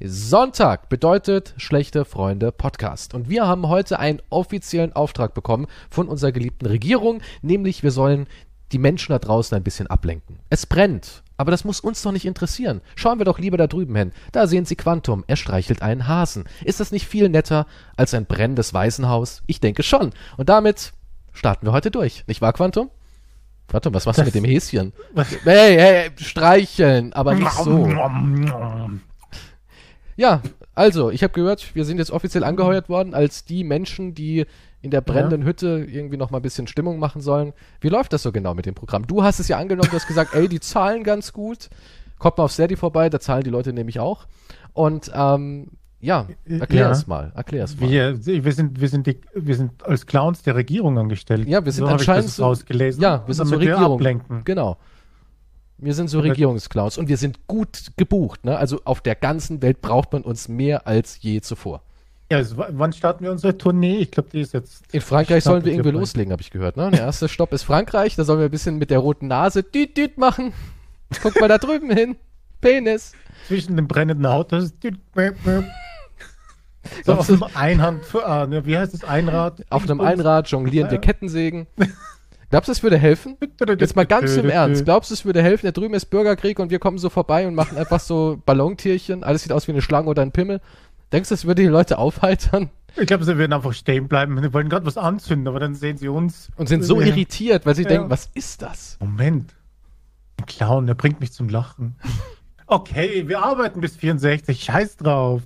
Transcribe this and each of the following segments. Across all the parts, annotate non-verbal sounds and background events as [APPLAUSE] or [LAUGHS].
Sonntag bedeutet schlechte Freunde Podcast. Und wir haben heute einen offiziellen Auftrag bekommen von unserer geliebten Regierung, nämlich wir sollen die Menschen da draußen ein bisschen ablenken. Es brennt, aber das muss uns doch nicht interessieren. Schauen wir doch lieber da drüben hin. Da sehen Sie Quantum. Er streichelt einen Hasen. Ist das nicht viel netter als ein brennendes Waisenhaus? Ich denke schon. Und damit starten wir heute durch. Nicht wahr, Quantum? Quantum, was machst du mit dem Häschen? [LAUGHS] Hey, hey, streicheln, aber nicht so. Ja, also, ich habe gehört, wir sind jetzt offiziell angeheuert worden als die Menschen, die in der brennenden ja. Hütte irgendwie noch mal ein bisschen Stimmung machen sollen. Wie läuft das so genau mit dem Programm? Du hast es ja angenommen, du hast gesagt, ey, die zahlen ganz gut. Kommt mal auf Steady vorbei, da zahlen die Leute nämlich auch. Und ähm, ja, erklär ja. es mal, erklär es mal. Wir, wir, sind, wir, sind die, wir sind als Clowns der Regierung angestellt. Ja, wir sind so anscheinend so, rausgelesen. Ja, wir sind so Regierung. Wir genau. Wir sind so Regierungsclowns und wir sind gut gebucht. Ne? Also auf der ganzen Welt braucht man uns mehr als je zuvor. Ja, also, wann starten wir unsere Tournee? Ich glaube, die ist jetzt. In Frankreich sollen wir irgendwie loslegen, habe ich gehört. Ne? Der erste Stopp ist Frankreich. Da sollen wir ein bisschen mit der roten Nase düt düt machen. Guck mal da drüben hin. Penis. Zwischen dem brennenden Autos. so auf einem Einhand, ne, wie heißt das Einrad? Auf einem Einrad jonglieren wir Kettensägen. Glaubst du, es würde helfen? Jetzt mal ganz im Ernst. Glaubst du, es würde helfen? Da drüben ist Bürgerkrieg und wir kommen so vorbei und machen einfach so Ballontierchen. Alles sieht aus wie eine Schlange oder ein Pimmel. Denkst du, es würde die Leute aufheitern? Ich glaube, sie würden einfach stehen bleiben. Sie wollen gerade was anzünden, aber dann sehen sie uns. Und sind so irritiert, weil sie ja. denken, was ist das? Moment. Ein Clown, der bringt mich zum Lachen. Okay, wir arbeiten bis 64. Scheiß drauf.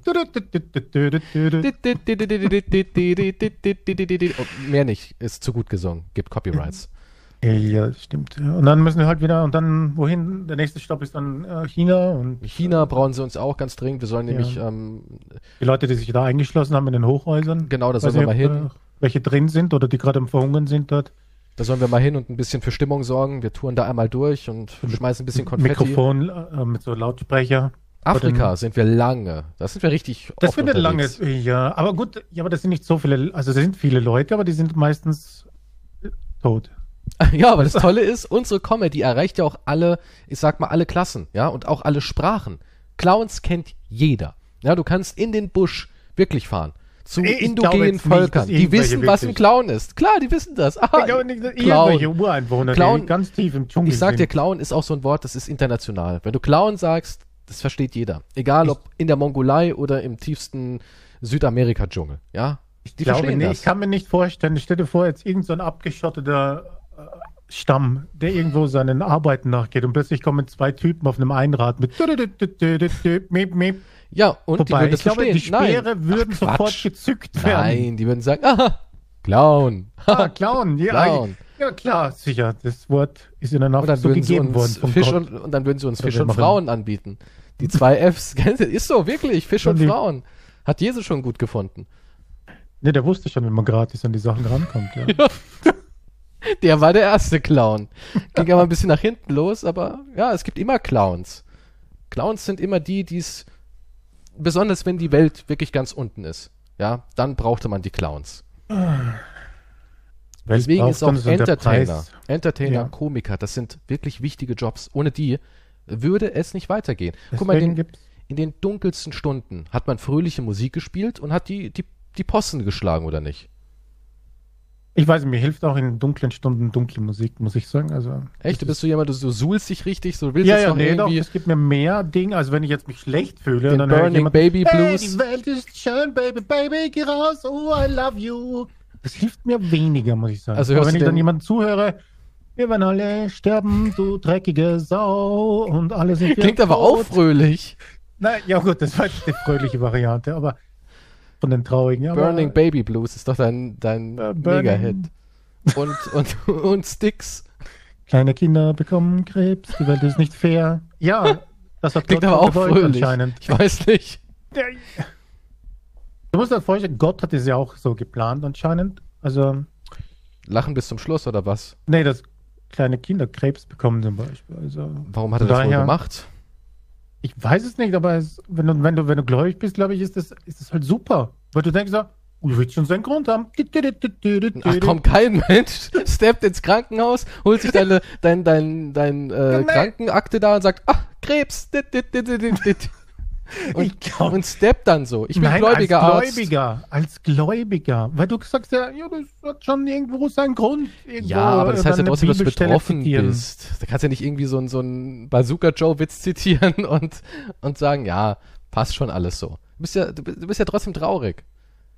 mehr nicht. Ist zu gut gesungen. Gibt Copyrights. Ja, stimmt. Und dann müssen wir halt wieder, und dann, wohin? Der nächste Stopp ist dann äh, China. Und, China brauchen sie uns auch ganz dringend. Wir sollen nämlich. Ja. Ähm, die Leute, die sich da eingeschlossen haben in den Hochhäusern. Genau, da sollen wir mal hin. Äh, welche drin sind oder die gerade im Verhungern sind dort. Da sollen wir mal hin und ein bisschen für Stimmung sorgen. Wir touren da einmal durch und schmeißen ein bisschen Konfetti. Mikrofon äh, mit so Lautsprecher. Afrika sind wir lange. Das sind wir richtig. Das wird lange, ja. Aber gut, ja, aber das sind nicht so viele, also das sind viele Leute, aber die sind meistens tot. [LAUGHS] Ja, aber das Tolle ist, unsere Comedy erreicht ja auch alle, ich sag mal, alle Klassen, ja, und auch alle Sprachen. Clowns kennt jeder. Ja, du kannst in den Busch wirklich fahren. Zu ich indogenen Völkern. Nicht, die wissen, was ein Clown ist. Klar, die wissen das. Aha, ich glaube nicht, dass Clown. Ureinwohner, Clown, ganz tief im Dschungel Ich sag dir, Clown ist auch so ein Wort, das ist international. Wenn du Clown sagst, das versteht jeder. Egal ob in der Mongolei oder im tiefsten Südamerika-Dschungel. Ja, ich glaube nicht, ich kann mir nicht vorstellen, stell dir vor, jetzt irgendein so abgeschotteter Stamm, der irgendwo seinen Arbeiten nachgeht und plötzlich kommen zwei Typen auf einem Einrad mit ja, und vorbei. die würden das ich glaube, die Speere Nein. würden Ach, sofort gezückt werden. Nein, die würden sagen, aha, Clown. ah, Clown, ja. [LAUGHS] Clown. Ja, klar, sicher. Das Wort ist ihnen auch so gegeben worden. Fisch und, und, dann würden sie uns Fisch und Frauen anbieten. Die zwei Fs, [LAUGHS] ist so, wirklich, Fisch und, und Frauen. Hat Jesus schon gut gefunden. Ne, der wusste schon, wenn man gratis an die Sachen rankommt. Ja. [LAUGHS] Der war der erste Clown. Ging aber ein bisschen nach hinten los, aber ja, es gibt immer Clowns. Clowns sind immer die, die es, besonders wenn die Welt wirklich ganz unten ist, ja, dann brauchte man die Clowns. Deswegen ist auch Entertainer, Entertainer, ja. Komiker, das sind wirklich wichtige Jobs. Ohne die würde es nicht weitergehen. Deswegen Guck mal, in den, in den dunkelsten Stunden hat man fröhliche Musik gespielt und hat die, die, die Posten geschlagen, oder nicht? Ich weiß, mir hilft auch in dunklen Stunden dunkle Musik, muss ich sagen. Also, Echt? Du bist so jemand, du so suhlst dich richtig, so willst ja, ja, nee, irgendwie... Doch, es gibt mir mehr Dinge, als wenn ich jetzt mich schlecht fühle. Den dann Burning jemand, Baby Blues. Hey, die Welt ist schön, Baby, Baby, geh raus, oh, I love you. Das hilft mir weniger, muss ich sagen. Also Aber wenn ich dann jemanden zuhöre, wir werden alle sterben, du dreckige Sau und alles sind Klingt aber auch fröhlich. Na, ja gut, das war die fröhliche Variante, aber von den traurigen. Burning Baby Blues ist doch dein, dein Mega-Hit. Und, und, [LAUGHS] und Sticks. Kleine Kinder bekommen Krebs, die Welt ist nicht fair. Ja, das hat Klingt Gott aber auch fröhlich. anscheinend. Ich weiß nicht. Du musst dir vorstellen, Gott hat es ja auch so geplant anscheinend. Also. Lachen bis zum Schluss oder was? Nee, dass kleine Kinder Krebs bekommen zum Beispiel. Also, Warum hat er das daher, wohl gemacht? Ich weiß es nicht, aber es, wenn, du, wenn, du, wenn du gläubig bist, glaube ich, ist das, ist das halt super. Weil du denkst so, du willst schon seinen Grund haben. Ach komm, kein Mensch [LAUGHS] steppt ins Krankenhaus, holt sich deine [LAUGHS] dein, dein, dein, äh, Krankenakte da und sagt, ach, Krebs. Und, glaub, und steppt dann so. Ich bin nein, gläubiger als Gläubiger, Arzt. als Gläubiger. Weil du sagst ja, ja, das hat schon irgendwo seinen Grund. ja, aber das heißt ja trotzdem, dass du betroffen bist. Da kannst du ja nicht irgendwie so, so einen Bazooka-Joe-Witz zitieren [LAUGHS] und, und sagen, ja, passt schon alles so. Du bist ja, du bist ja trotzdem traurig.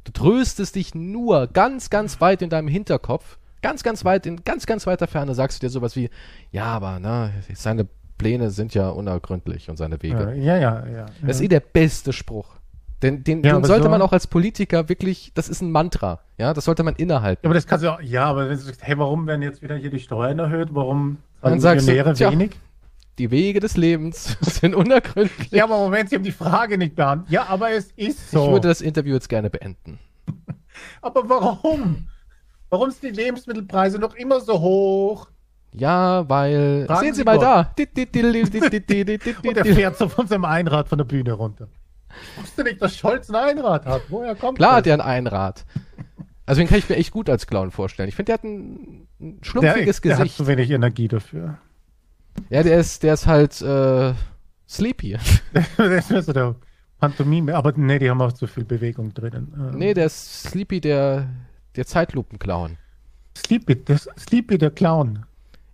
Du tröstest dich nur ganz, ganz weit in deinem Hinterkopf, ganz, ganz weit, in ganz, ganz weiter Ferne sagst du dir sowas wie, ja, aber, ne, seine Pläne sind ja unergründlich und seine Wege. Ja, ja, ja. Das ist eh der beste Spruch. Den, den, ja, den sollte so man auch als Politiker wirklich, das ist ein Mantra, ja, das sollte man innehalten. Ja, aber das kannst du auch, ja, aber wenn du sagst, hey, warum werden jetzt wieder hier die Steuern erhöht, warum dann sagst du, tja, wenig? Die Wege des Lebens [LAUGHS] sind unergründlich. Ja, aber Moment, Sie haben die Frage nicht beantwortet. Ja, aber es ist so. Ich würde das Interview jetzt gerne beenden. [LAUGHS] aber warum? Warum sind die Lebensmittelpreise noch immer so hoch? Ja, weil. Fragen sehen Sie, Sie mal da. Und er fährt so von seinem Einrad von der Bühne runter. Ich wusste nicht, dass Scholz ein Einrad hat. Woher kommt Klar das? hat er ein Einrad. Also den kann ich mir echt gut als Clown vorstellen. Ich finde, der hat ein, ein schlumpfiges der, Gesicht. Der hat zu wenig Energie dafür. Ja, der ist, der ist halt äh, sleepy. [LAUGHS] der ist so der Pantomime, aber nee, die haben auch zu viel Bewegung drinnen. Ähm. Nee, der ist Sleepy, der, der Zeitlupenclown. Sleepy, der, Sleepy, der Clown.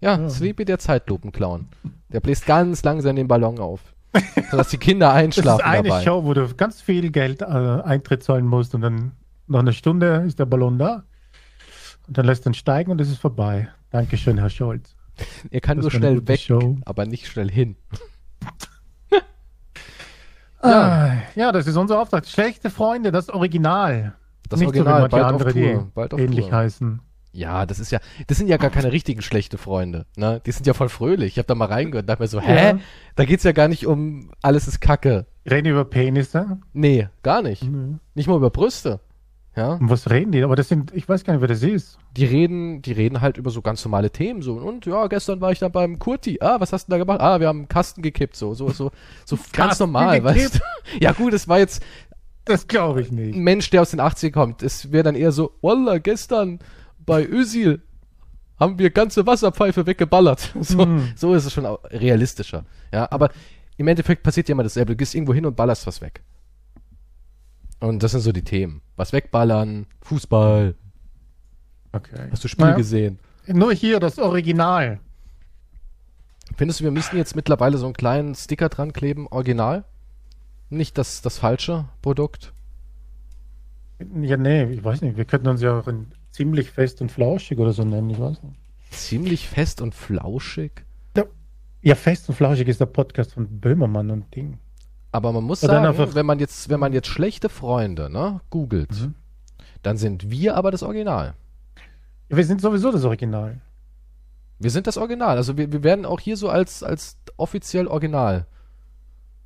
Ja, ja. Sleepy, der Zeitlupenclown. Der bläst ganz langsam den Ballon auf. sodass die Kinder einschlafen. [LAUGHS] Das ist eine dabei. Show, wo du ganz viel Geld äh, Eintritt zahlen musst und dann nach einer Stunde ist der Ballon da. Und dann lässt er ihn steigen und es ist vorbei. Dankeschön, Herr Scholz. Er kann das nur schnell weg, Show. aber nicht schnell hin. ja. [LAUGHS] Ah, ja, das ist unser Auftrag. Schlechte Freunde, das Original. Das nicht Original, so, bald andere, auf Tour. Bald auf ähnlich Tour. heißen. Ja, das ist ja, das sind ja gar keine richtigen schlechte Freunde. Ne? Die sind ja voll fröhlich. Ich habe da mal reingehört und dachte mir so, hä? Ja. Da geht's ja gar nicht um alles ist Kacke. Reden die über Penisse? Nee, gar nicht. Mhm. Nicht mal über Brüste. Ja. Und was reden die? Aber das sind, ich weiß gar nicht, wer das ist. Die reden, die reden halt über so ganz normale Themen so. Und ja, gestern war ich dann beim Kurti. Ah, was hast du da gemacht? Ah, wir haben einen Kasten gekippt. So, so, so, so ganz normal, gekippt? weißt du? [LAUGHS] Ja, gut, es war jetzt. Das glaube ich nicht. Ein Mensch, der aus den 80ern kommt. Es wäre dann eher so, Wallah, gestern bei Özil haben wir ganze Wasserpfeife weggeballert. [LAUGHS] So, mm. so ist es schon realistischer. Ja, aber im Endeffekt passiert ja immer dasselbe. Du gehst irgendwo hin und ballerst was weg. Und das sind so die Themen. Was wegballern, Fußball. Okay. Hast du Spiel naja, gesehen? Nur hier das Original. Findest du, wir müssen jetzt mittlerweile so einen kleinen Sticker dran kleben, Original? Nicht das, das falsche Produkt? Ja, nee, ich weiß nicht. Wir könnten uns ja auch in ziemlich fest und flauschig oder so nennen, ich weiß nicht. Ziemlich fest und flauschig? Ja, ja fest und flauschig ist der Podcast von Böhmermann und Ding. Aber man muss sagen, wenn man jetzt, wenn man jetzt schlechte Freunde, ne, googelt, mhm. dann sind wir aber das Original. Ja, wir sind sowieso das Original. Wir sind das Original. Also wir, wir werden auch hier so als, als offiziell Original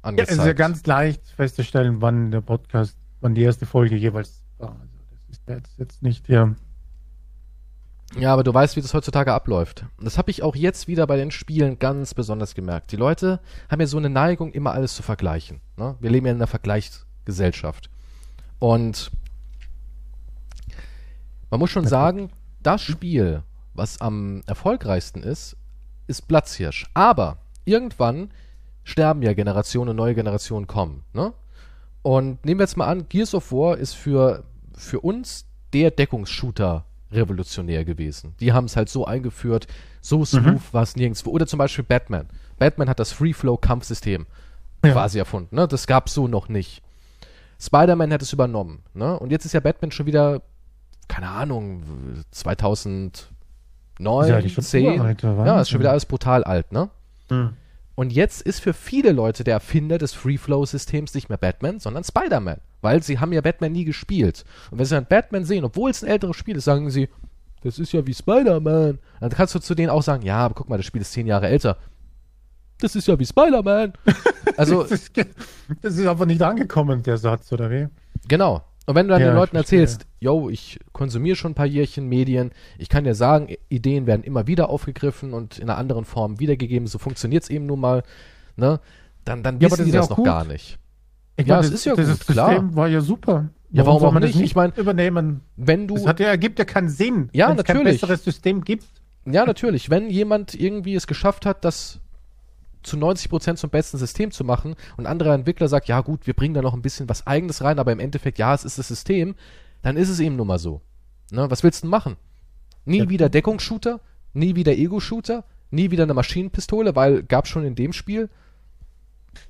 angezeigt. Ja, es ist ja ganz leicht festzustellen, wann der Podcast, wann die erste Folge jeweils war. Also das ist jetzt, jetzt nicht hier. Ja, aber du weißt, wie das heutzutage abläuft. Und das habe ich auch jetzt wieder bei den Spielen ganz besonders gemerkt. Die Leute haben ja so eine Neigung, immer alles zu vergleichen. Ne? Wir leben ja in einer Vergleichsgesellschaft. Und man muss schon sagen, das Spiel, was am erfolgreichsten ist, ist Platzhirsch. Aber irgendwann sterben ja Generationen, neue Generationen kommen. Ne? Und nehmen wir jetzt mal an, Gears of War ist für, für uns der Deckungsshooter revolutionär gewesen. Die haben es halt so eingeführt, so smooth mhm. war es nirgendwo. Oder zum Beispiel Batman. Batman hat das Free-Flow-Kampfsystem ja. quasi erfunden. Ne? Das gab es so noch nicht. Spider-Man hat es übernommen. Ne? Und jetzt ist ja Batman schon wieder, keine Ahnung, 2009, ja, 10. ja, ist schon wieder alles brutal alt, ne? Mhm. Und jetzt ist für viele Leute der Erfinder des Free-Flow-Systems nicht mehr Batman, sondern Spider-Man. Weil sie haben ja Batman nie gespielt. Und wenn sie dann Batman sehen, obwohl es ein älteres Spiel ist, sagen sie, das ist ja wie Spider-Man. Dann kannst du zu denen auch sagen, ja, aber guck mal, das Spiel ist zehn Jahre älter. Das ist ja wie Spider-Man. [LAUGHS] Also. das, ist, das ist einfach nicht angekommen, der Satz, oder wie? Genau. Und wenn du dann ja, den Leuten erzählst, yo, ich konsumiere schon ein paar Jährchen Medien, ich kann dir sagen, Ideen werden immer wieder aufgegriffen und in einer anderen Form wiedergegeben, so funktioniert es eben nun mal, ne? Dann, dann ja, wissen die das noch gut. gar nicht. Ich ja, meine, das, das ist ja das gut, klar. System war ja super. Ja, warum, warum auch nicht? nicht? Ich meine, übernehmen. Wenn du. Das hat ja, ergibt ja keinen Sinn. Ja, natürlich. Kein besseres System gibt. Ja, natürlich. Wenn jemand irgendwie es geschafft hat, dass zu 90 Prozent zum besten System zu machen und anderer Entwickler sagt, ja gut, wir bringen da noch ein bisschen was eigenes rein, aber im Endeffekt, ja, es ist das System, dann ist es eben nun mal so. Ne, was willst du denn machen? Nie ja. wieder Deckungsshooter, nie wieder Ego-Shooter, nie wieder eine Maschinenpistole, weil gab schon in dem Spiel.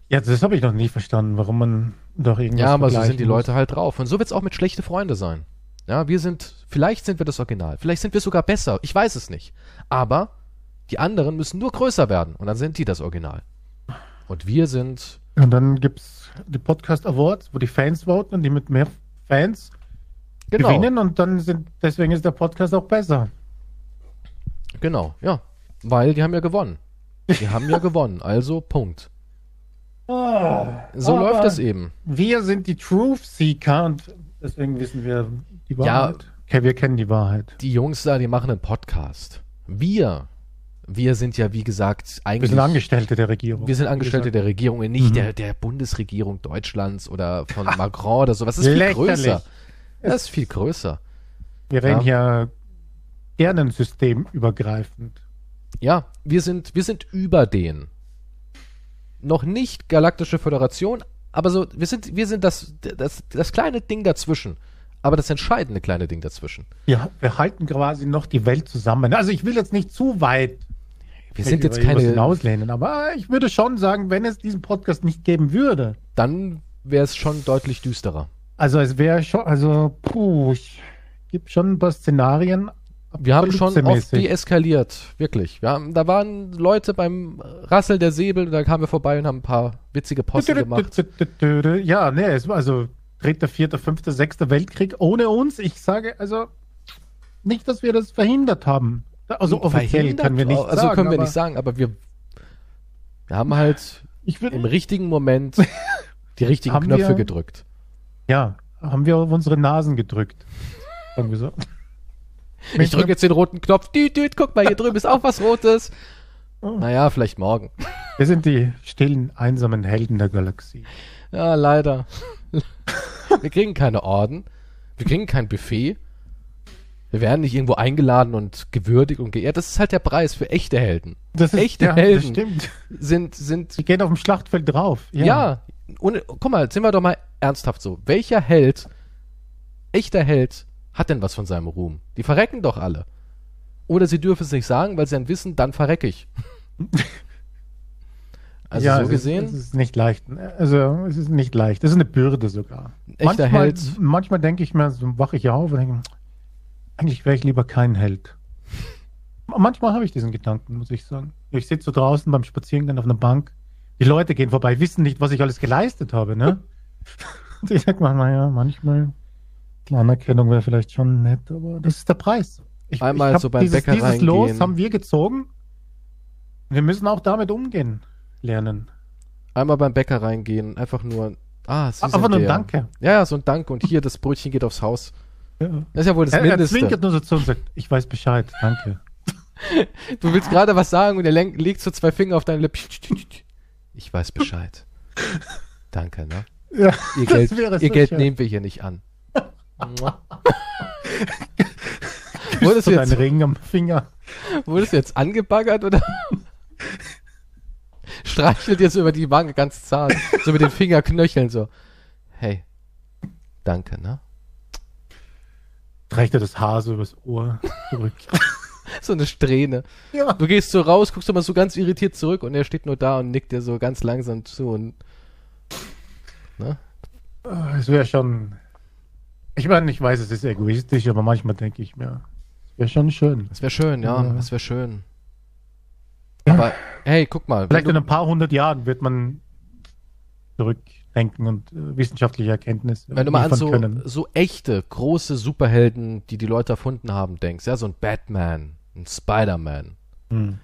Ja, das habe ich noch nie verstanden, warum man doch irgendwas Ja, aber so sind die Leute halt drauf. Und so wird es auch mit schlechte Freunde sein. Ja, wir sind, vielleicht sind wir das Original, vielleicht sind wir sogar besser, ich weiß es nicht. Aber die anderen müssen nur größer werden und dann sind die das Original. Und wir sind. Und dann gibt es die Podcast Awards, wo die Fans voten und die mit mehr Fans genau. gewinnen und dann sind, deswegen ist der Podcast auch besser. Genau, ja. Weil die haben ja gewonnen. Die haben ja [LAUGHS] gewonnen, also Punkt. Oh, so läuft es eben. Wir sind die Truth Seeker und deswegen wissen wir die Wahrheit. Ja, okay, wir kennen die Wahrheit. Die Jungs da, die machen einen Podcast. Wir, wir sind ja, wie gesagt, eigentlich. Wir sind Angestellte der Regierung. Wir sind Angestellte der Regierung, nicht mhm. der, der Bundesregierung Deutschlands oder von Macron oder so. Was ist viel größer? Das ist viel größer. Wir reden ja. hier sternensystemübergreifend. Ja, wir sind, wir sind über den. Noch nicht Galaktische Föderation, aber so, wir sind, wir sind das, das, das kleine Ding dazwischen. Aber das entscheidende kleine Ding dazwischen. Ja, wir halten quasi noch die Welt zusammen. Also ich will jetzt nicht zu weit wir sind jetzt keine hinauslehnen, aber ich würde schon sagen, wenn es diesen Podcast nicht geben würde, dann wäre es schon deutlich düsterer. Also es wäre schon, also puh, ich gibt schon ein paar Szenarien. Wir haben schon oft deeskaliert, wirklich. Wir haben, da waren Leute beim Rassel der Säbel, da kamen wir vorbei und haben ein paar witzige Posten gemacht. Ja, nee, es war also dritter, vierter, fünfter, sechster Weltkrieg ohne uns. Ich sage also nicht, dass wir das verhindert haben. Also offiziell können wir nicht also sagen. Also können wir nicht sagen, aber wir, wir haben halt im richtigen Moment [LAUGHS] die richtigen Knöpfe wir, gedrückt. Ja, haben wir auf unsere Nasen gedrückt. Haben wir so. [LAUGHS] Ich drücke jetzt den roten Knopf. Düt, düt, guck mal, hier drüben ist auch was Rotes. Oh. Naja, vielleicht morgen. [LAUGHS] Wir sind die stillen, einsamen Helden der Galaxie. Ja, leider. Wir kriegen keine Orden. Wir kriegen kein Buffet. Wir werden nicht irgendwo eingeladen und gewürdigt und geehrt. Das ist halt der Preis für echte Helden. Das ist, echte ja, Helden das sind sind. Die gehen auf dem Schlachtfeld drauf. Ja. ja. Und guck mal, sind wir doch mal ernsthaft so. Welcher Held, echter Held, hat denn was von seinem Ruhm? Die verrecken doch alle. Oder sie dürfen es nicht sagen, weil sie dann wissen, dann verrecke ich. [LAUGHS] also ja, so gesehen. Ist, es ist nicht leicht. Also es ist nicht leicht. Es ist eine Bürde sogar. Echter manchmal, Held. Manchmal denke ich mir, so wache ich auf und denke, eigentlich wäre ich lieber kein Held. Manchmal habe ich diesen Gedanken, muss ich sagen. Ich sitze so draußen beim Spaziergang auf einer Bank. Die Leute gehen vorbei, wissen nicht, was ich alles geleistet habe, ne? Und ich sag mal, naja, manchmal eine Anerkennung wäre vielleicht schon nett, aber das ist der Preis. Ich, Einmal ich so beim dieses, Bäcker dieses reingehen. Los haben wir gezogen. Wir müssen auch damit umgehen lernen. Einmal beim Bäcker reingehen, einfach nur, ah, Sie Einfach nur ein Danke. Ja, ja, so ein Danke und hier, das Brötchen geht aufs Haus. Ja. Das ist ja wohl das er, Mindeste. Er zwinkert nur so zu und sagt, ich weiß Bescheid, danke. [LAUGHS] du willst gerade was sagen und er legt so zwei Finger auf deine Lippe. Ich weiß Bescheid. danke, ne? Ja, ihr Geld, ihr so Geld nehmen wir hier nicht an. [LAUGHS] Wurdest du jetzt, Ring am Finger? Wurdest du jetzt angebaggert oder? [LAUGHS] Streichelt jetzt über die Wange ganz zart, so mit den Fingerknöcheln so. Hey, danke, ne? Reicht er das Haar so übers Ohr zurück. [LAUGHS] so eine Strähne. Ja. Du gehst so raus, guckst aber so ganz irritiert zurück und er steht nur da und nickt dir so ganz langsam zu und. Ne? Es wäre schon. Ich meine, ich weiß, es ist egoistisch, aber manchmal denke ich mir, es wäre schon schön. Es wäre schön, ja, ja. es wäre schön. Aber hey, guck mal. Vielleicht in ein paar hundert Jahren wird man zurückdenken und äh, wissenschaftliche Erkenntnisse. Wenn du mal an so, so echte, große Superhelden, die die Leute erfunden haben, denkst, ja, so ein Batman, ein Spider-Man. Hm.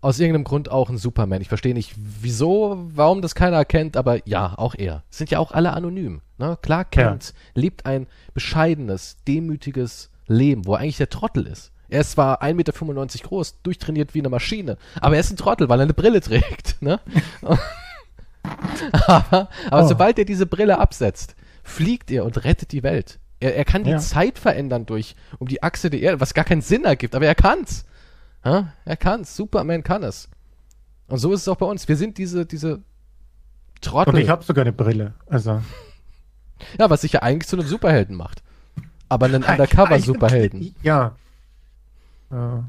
Aus irgendeinem Grund auch ein Superman. Ich verstehe nicht, wieso, warum das keiner erkennt, aber ja, auch er. Sind ja auch alle anonym. Ne? Klar, Kent ja. lebt ein bescheidenes, demütiges Leben, wo er eigentlich der Trottel ist. Er ist zwar 1,95 Meter groß, durchtrainiert wie eine Maschine, aber er ist ein Trottel, weil er eine Brille trägt. [LAUGHS] Ne? [LAUGHS] [LAUGHS] aber, aber oh. sobald er diese Brille absetzt, fliegt er und rettet die Welt. Er, er kann die ja. Zeit verändern durch um die Achse der Erde, was gar keinen Sinn ergibt, aber er kann's. Ja? Er kann's. Superman kann es. Und so ist es auch bei uns. Wir sind diese, diese Trottel. Und ich habe sogar eine Brille. Also. Ja, was sich ja eigentlich zu einem Superhelden macht. Aber einen [LAUGHS] Undercover-Superhelden. Ja. ja.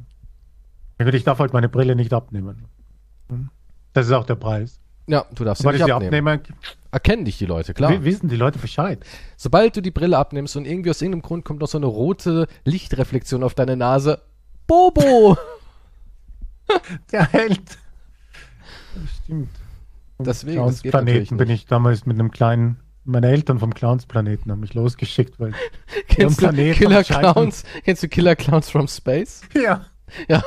Ich darf halt meine Brille nicht abnehmen. Hm? Das ist auch der Preis. Ja, du darfst sie nicht abnehmen. Abnehme, Erkennen dich die Leute, klar. Wissen die Leute Bescheid. Sobald du die Brille abnimmst und irgendwie aus irgendeinem Grund kommt noch so eine rote Lichtreflexion auf deine Nase. Bobo! [LAUGHS] der Held. Das stimmt. Deswegen, das Planeten bin ich damals mit einem kleinen meine Eltern vom Clowns-Planeten haben mich losgeschickt, weil [LAUGHS] kennst du Killer Clowns? Kennst du Killer Clowns from Space? Ja. Ja.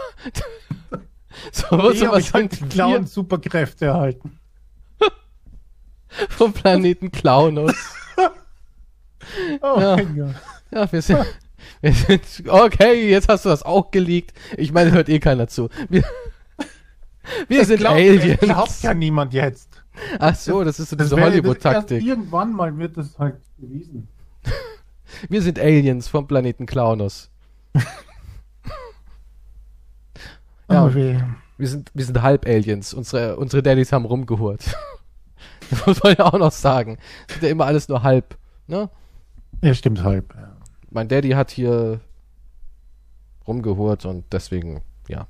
[LAUGHS] so, was ich halt Clowns Superkräfte erhalten. [LAUGHS] vom Planeten Clownus. [LAUGHS] oh ja. mein Gott. Ja, wir sind, wir sind, okay, jetzt hast du das auch geleakt. Ich meine, hört eh keiner zu. Wir, wir sind glaub, Aliens. Glaubt ja niemand jetzt. Ach so, das ist so diese Hollywood-Taktik. Irgendwann mal wird das halt bewiesen. [LAUGHS] Wir sind Aliens vom Planeten Clownus. ja, oh, wir sind, wir sind Halb-Aliens. Unsere, unsere Daddys haben rumgehurt. Das [LAUGHS] muss man ja auch noch sagen. Das ist ja immer alles nur halb, ne? Ja, stimmt halb. Mein Daddy hat hier rumgehurt und deswegen, ja,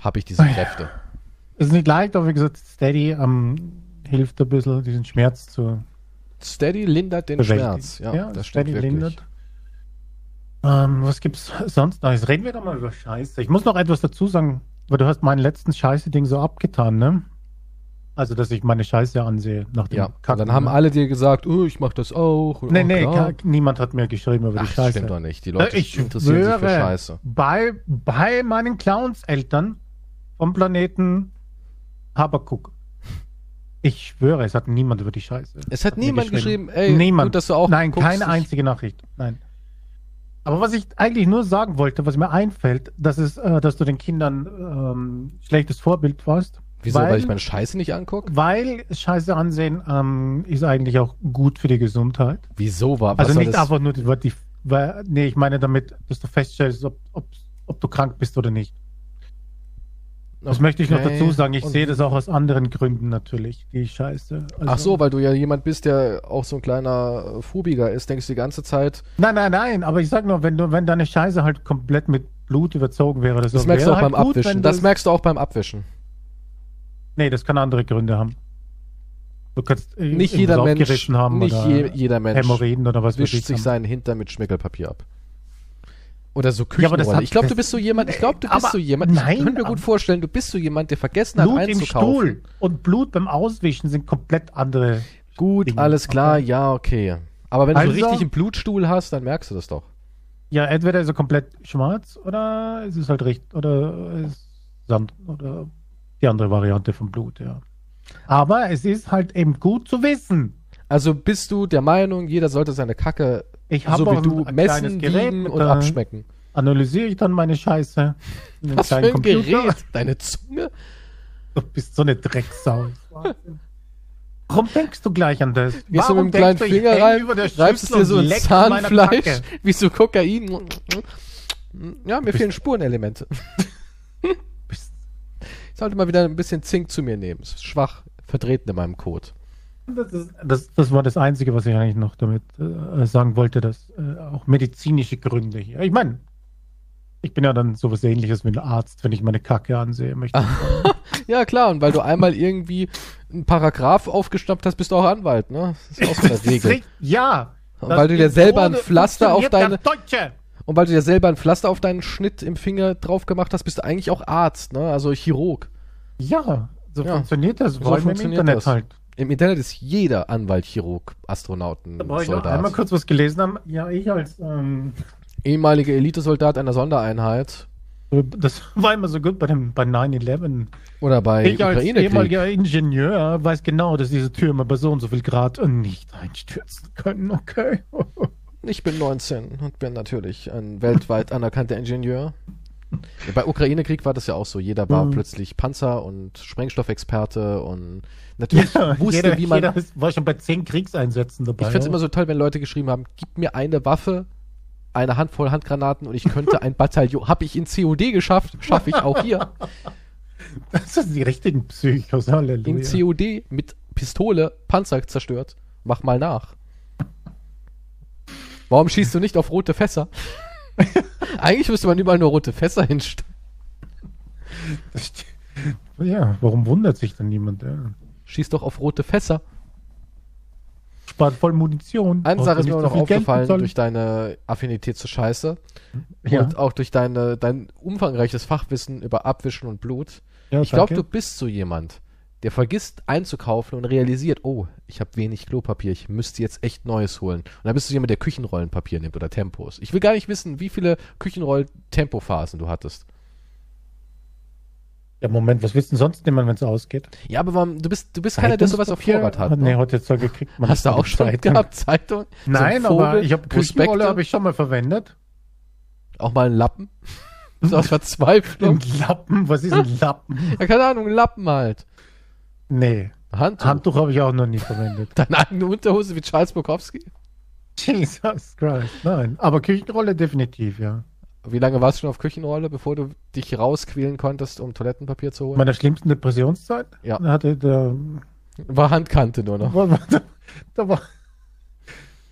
habe ich diese Kräfte. Es ist nicht leicht, aber wie gesagt, Steady ähm, hilft ein bisschen, diesen Schmerz zu. Steady lindert den Schmerz. Ja, ja das Steady lindert. Ähm, was gibt's sonst noch? Jetzt reden wir doch mal über Scheiße. Ich muss noch etwas dazu sagen, weil du hast meinen letzten Scheiße-Ding so abgetan, ne? Also, dass ich meine Scheiße ansehe nach dem Ja, Kacken, dann haben ne? alle dir gesagt, oh, ich mach das auch. Nee, oh, nee, klar. niemand hat mir geschrieben über Ach, die Scheiße. Das stimmt doch nicht. Die Leute ich interessieren sich für Scheiße. Bei, bei meinen Clowns-Eltern vom Planeten Habakuk. Ich schwöre, es hat niemand über die Scheiße. Es hat, hat niemand geschrieben. geschrieben, ey, niemand. Gut, dass du auch Nein, guckst, keine einzige Nachricht. Nein. Aber was ich eigentlich nur sagen wollte, was mir einfällt, das ist, äh, dass du den Kindern ähm, schlechtes Vorbild warst. Wieso? Weil, weil ich meine Scheiße nicht angucke? Weil Scheiße ansehen ähm, ist eigentlich auch gut für die Gesundheit. Wieso war Also nicht einfach nur die, die weil, nee, ich meine damit, dass du feststellst, ob, ob, ob du krank bist oder nicht. Das okay. möchte ich noch dazu sagen. Ich sehe das auch aus anderen Gründen natürlich, die Scheiße. Also Ach so, weil du ja jemand bist, der auch so ein kleiner Phobiger ist, denkst du die ganze Zeit. Nein, nein, nein, aber ich sag nur, wenn du, wenn deine Scheiße halt komplett mit Blut überzogen wäre, das, das merkst du auch halt beim gut, Abwischen. Das merkst du auch beim Abwischen. Nee, das kann andere Gründe haben. Du kannst nicht jeder Mensch, haben nicht je, jeder Mensch Hämorrhoiden oder was wischt sich haben. seinen Hintern mit Schmickelpapier ab. Oder so Küchenrolle. Ja, ich glaube, du bist so jemand, ich glaube, du bist so jemand, nein, ich könnte mir gut vorstellen, du bist so jemand, der vergessen Blut hat einzukaufen. Blut im Stuhl und Blut beim Auswischen sind komplett andere Gut, Dinge. alles klar, okay. ja, okay. Aber wenn also, du so richtig einen Blutstuhl hast, dann merkst du das doch. Ja, entweder ist er komplett schwarz oder ist es halt richtig, oder ist Sand, oder die andere Variante vom Blut, ja. Aber es ist halt eben gut zu wissen. Also bist du der Meinung, jeder sollte seine Kacke ich so wie du messen, wiegen und abschmecken? Analysiere ich dann meine Scheiße. Was für ein Computer. Gerät? Deine Zunge? Du bist so eine Drecksau. Warum denkst du gleich an das? Gehst du mit dem kleinen Finger rein, reibst du dir so ein Zahnfleisch, wie so Kokain. Ja, mir fehlen Spurenelemente. [LAUGHS] Ich sollte mal wieder ein bisschen Zink zu mir nehmen. Es ist schwach vertreten in meinem Code. Das, ist, das, das, war das Einzige, was ich eigentlich noch damit äh, sagen wollte, dass äh, auch medizinische Gründe hier. Ich meine, ich bin ja dann sowas ähnliches wie ein Arzt, wenn ich meine Kacke ansehe möchte. [LAUGHS] ja, klar, und weil du einmal irgendwie einen Paragraph aufgeschnappt hast, bist du auch Anwalt, ne? Das ist auch so eine Regel. ja. Und weil du dir selber ein Pflaster auf deine. Und weil du dir selber ein Pflaster auf deinen Schnitt im Finger drauf gemacht hast, bist du eigentlich auch Arzt, ne? Also Chirurg. Ja, so ja. funktioniert das. So funktioniert im Internet das. halt. Im Internet ist jeder Anwalt, Chirurg, Astronauten, da Soldat. Ich einmal kurz was gelesen haben. Ja, ich als ähm, ehemaliger Elitesoldat einer Sondereinheit. Das [LAUGHS] war immer so gut bei dem bei 9/11. Oder bei ich als ehemaliger Ingenieur weiß genau, dass diese Türme bei so und so viel Grad nicht einstürzen können. Okay. [LAUGHS] Ich bin 19 und bin natürlich ein weltweit anerkannter Ingenieur. Bei Ukraine-Krieg war das ja auch so. Jeder war mhm. plötzlich Panzer- und Sprengstoffexperte und natürlich [LAUGHS] ja, wusste, jeder, wie man. Jeder war schon bei zehn Kriegseinsätzen dabei. Ich finde es immer so toll, wenn Leute geschrieben haben: Gib mir eine Waffe, eine Handvoll Handgranaten und ich könnte ein Bataillon. Habe ich in COD geschafft, schaffe ich auch hier. [LAUGHS] Das sind die richtigen Psychos, Halleluja. In COD mit Pistole Panzer zerstört. Mach mal nach. Warum schießt du nicht auf rote Fässer? [LAUGHS] Eigentlich müsste man überall nur rote Fässer hinstellen. Ja, warum wundert sich dann niemand? Ja. Schieß doch auf rote Fässer. Spart voll Munition. Eine Sache ist mir so noch aufgefallen durch deine Affinität zur Scheiße ja. und auch durch deine, dein umfangreiches Fachwissen über Abwischen und Blut. Ja, ich glaube, du bist so jemand, der vergisst einzukaufen und realisiert, oh, ich habe wenig Klopapier, ich müsste jetzt echt Neues holen. Und dann bist du jemand, der Küchenrollenpapier nimmt oder Tempos. Ich will gar nicht wissen, wie viele Küchenroll-Tempophasen du hattest. Ja, Moment, was willst du denn sonst nehmen, wenn es ausgeht? Ja, aber warum, du bist, du bist keiner, der sowas auf Vorrat hat. Nee, heute jetzt so gekriegt. Man Hast du auch schon Zeitung. gehabt, Zeitung? Nein, so aber ich habe Küchenrolle habe ich schon mal verwendet. Auch mal einen Lappen? [LAUGHS] So aus Verzweiflung. Ein Lappen? Was ist ein Lappen? ja, keine Ahnung, ein Lappen halt. Nee. Handtuch, Handtuch habe ich auch noch nie verwendet. [LAUGHS] Deine eigene Unterhose wie Charles Bukowski? Jesus Christ, nein. Aber Küchenrolle definitiv, ja. Wie lange warst du schon auf Küchenrolle, bevor du dich rausquälen konntest, um Toilettenpapier zu holen? Meiner schlimmsten Depressionszeit? Ja. Hatte der. War Handkante nur noch. War, da, da war.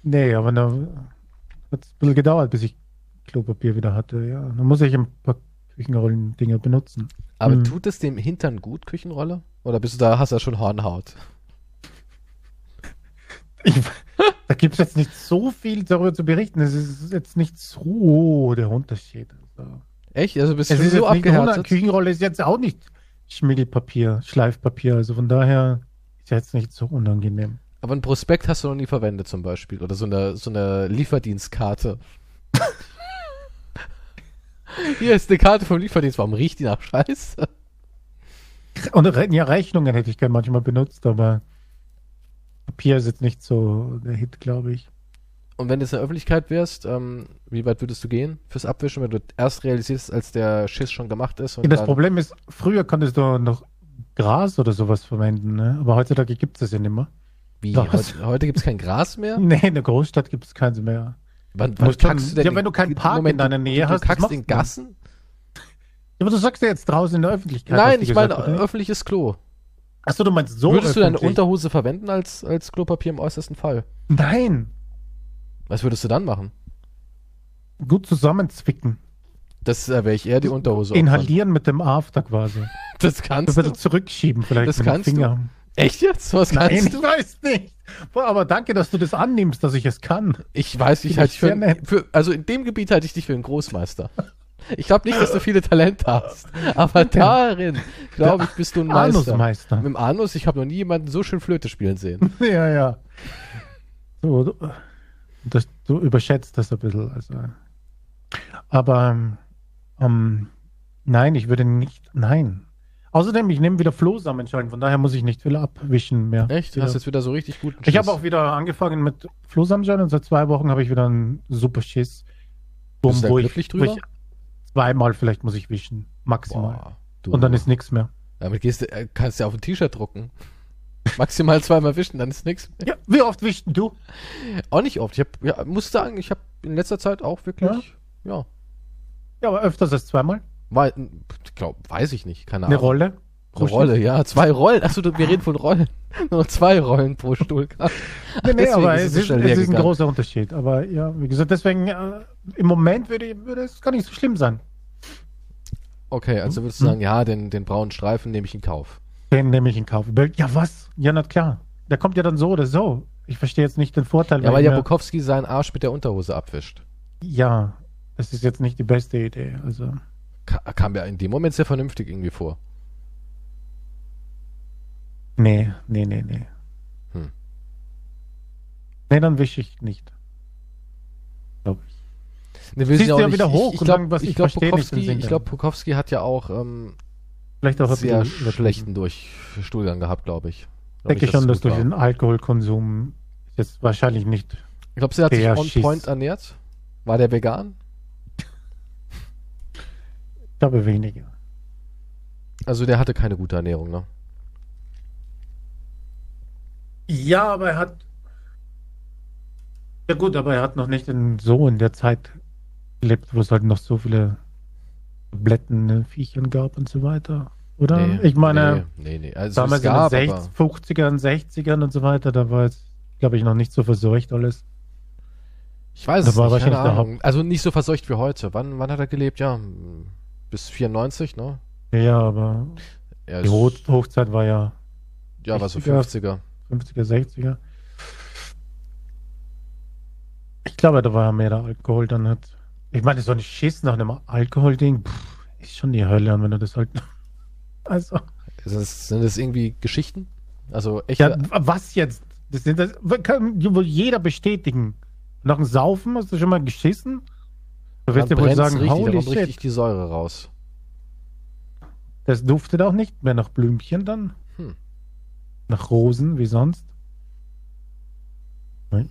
Nee, aber da hat es ein bisschen gedauert, bis ich Klopapier wieder hatte, ja. Da muss ich ein paar Küchenrollen-Dinger benutzen. Aber hm. tut es dem Hintern gut, Küchenrolle? Oder bist du da, hast du ja schon Hornhaut? Ich, da gibt es jetzt nicht so viel darüber zu berichten. Es ist jetzt nicht so der Unterschied. Also, Echt? Also bist du so abgehärtet? Küchenrolle ist jetzt auch nicht Schmiedelpapier, Schleifpapier. Also von daher ist jetzt nicht so unangenehm. Aber ein Prospekt hast du noch nie verwendet zum Beispiel. Oder so eine, so eine Lieferdienstkarte. [LAUGHS] Hier ist eine Karte vom Lieferdienst. Warum riecht die nach Scheiße? Und ja, Rechnungen hätte ich gerne manchmal benutzt, aber Papier ist jetzt nicht so der Hit, glaube ich. Und wenn du jetzt in der Öffentlichkeit wärst, ähm, wie weit würdest du gehen fürs Abwischen, wenn du erst realisierst, als der Schiss schon gemacht ist? Ja, das Problem ist, früher konntest du noch Gras oder sowas verwenden, ne? aber heutzutage gibt es das ja nicht mehr. Wie? Heute, heute gibt es kein Gras mehr? [LAUGHS] Nee, in der Großstadt gibt es keins mehr. Wann, wann kackst du denn? Ja, wenn du keinen Park Moment, in deiner Nähe du, hast. Du kackst in Gassen? Ja, aber du sagst ja jetzt draußen in der Öffentlichkeit. Nein, ich meine öffentliches Klo. Achso, du meinst so. Würdest öffentlich? du deine Unterhose verwenden als, als Klopapier im äußersten Fall? Nein. Was würdest du dann machen? Gut zusammenzwicken. Das äh, wäre ich eher die Unterhose. Inhalieren mit dem After quasi. [LAUGHS] Das kannst du. zurückschieben vielleicht das mit kannst dem Finger. Du. Echt jetzt? Was kannst Nein, du? ich weiß nicht. Boah, aber danke, dass du das annimmst, dass ich es kann. Ich weiß, ich halte dich für, für, also in dem Gebiet halte ich dich für einen Großmeister. Ich glaube nicht, dass du viele Talente hast. Aber [LAUGHS] darin, glaube ich, bist du ein Meister. Meister. Mit dem Anus, ich habe noch nie jemanden so schön Flöte spielen sehen. [LAUGHS] Ja, ja. So, du, das, du überschätzt das ein bisschen. Also. Aber ähm, nein, ich würde nicht. Nein. Außerdem, ich nehme wieder Flohsamenschalen, von daher muss ich nicht viel abwischen mehr. Echt? Du hast jetzt wieder so richtig gut. Ich habe auch wieder angefangen mit Flohsamenschalen und seit zwei Wochen habe ich wieder einen super Schiss. Bist du da glücklich drüber? Wo ich, Zweimal vielleicht muss ich wischen. Maximal. Boah, und dann ist nichts mehr. Damit gehst du, äh, kannst du ja auf ein T-Shirt drucken. Maximal [LAUGHS] zweimal wischen, dann ist nichts mehr. Ja, wie oft wischst du? Auch nicht oft. Ich hab, ja, muss sagen, ich habe in letzter Zeit auch wirklich, ja. Ja, ja aber öfters als zweimal? Weil, glaub, weiß ich nicht, keine Ahnung. Eine Rolle? Pro Eine Rolle, ja, zwei Rollen. Achso, wir reden von Rollen. [LAUGHS] Nur noch zwei Rollen pro Stuhl. [LAUGHS] nee, nee, aber es, ist, es ist, ein großer Unterschied. Aber ja, wie gesagt, deswegen, äh, im Moment würde, würde es gar nicht so schlimm sein. Okay, also würdest du hm? sagen, ja, den, den braunen Streifen nehme ich in Kauf. Den nehme ich in Kauf. Ja, was? Ja, na klar. Der kommt ja dann so oder so. Ich verstehe jetzt nicht den Vorteil. Ja, weil ja Bukowski seinen Arsch mit der Unterhose abwischt. Ja, das ist jetzt nicht die beste Idee. Also. Kam mir in dem Moment sehr vernünftig irgendwie vor. Nee, nee, nee, nee. Hm. Nee, dann wische ich nicht. Glaube ich. Nee, Siehst du ja nicht, wieder hoch ich, ich glaube, ich, ich glaube, Pukowski, glaub, Pukowski hat ja auch, ähm, Vielleicht auch sehr schlechten Durchstuhlgang gehabt, glaube ich. Ich denke schon, dass durch den Alkoholkonsum jetzt wahrscheinlich nicht. Ich glaube, sie hat sich on point ernährt. War der vegan? Ich glaube weniger. Also der hatte keine gute Ernährung, ne? Ja, aber er hat. Ja gut, aber er hat noch nicht in, so in der Zeit gelebt, wo es halt noch so viele Blätten, ne, Viechern gab und so weiter. oder? Nee, ich meine, nee, nee, nee. Also damals in den 60, 50ern, 60ern und so weiter, da war es, glaube ich, noch nicht so verseucht alles. Ich weiß da es war nicht, keine Ahnung. Also nicht so verseucht wie heute. Wann, wann hat er gelebt? Ja, bis 94, ne? Ja, aber ja, die Hoch Hochzeit war ja. Ja, war so 50er. 50er, 60er. Ich glaube, da war ja mehr der Alkohol dann hat. Ich meine, so ein Schiss nach einem Alkoholding ist schon die Hölle, und wenn du das halt. [LAUGHS] Also. Das, sind das irgendwie Geschichten? Also echt. Ja, was jetzt? Das sind das, kann wohl jeder bestätigen. Nach dem Saufen hast du schon mal geschissen? Du wirst dir wohl sagen, richtig, holy shit. richtig die Säure raus. Das duftet auch nicht mehr nach Blümchen dann. Hm. Nach Rosen, wie sonst.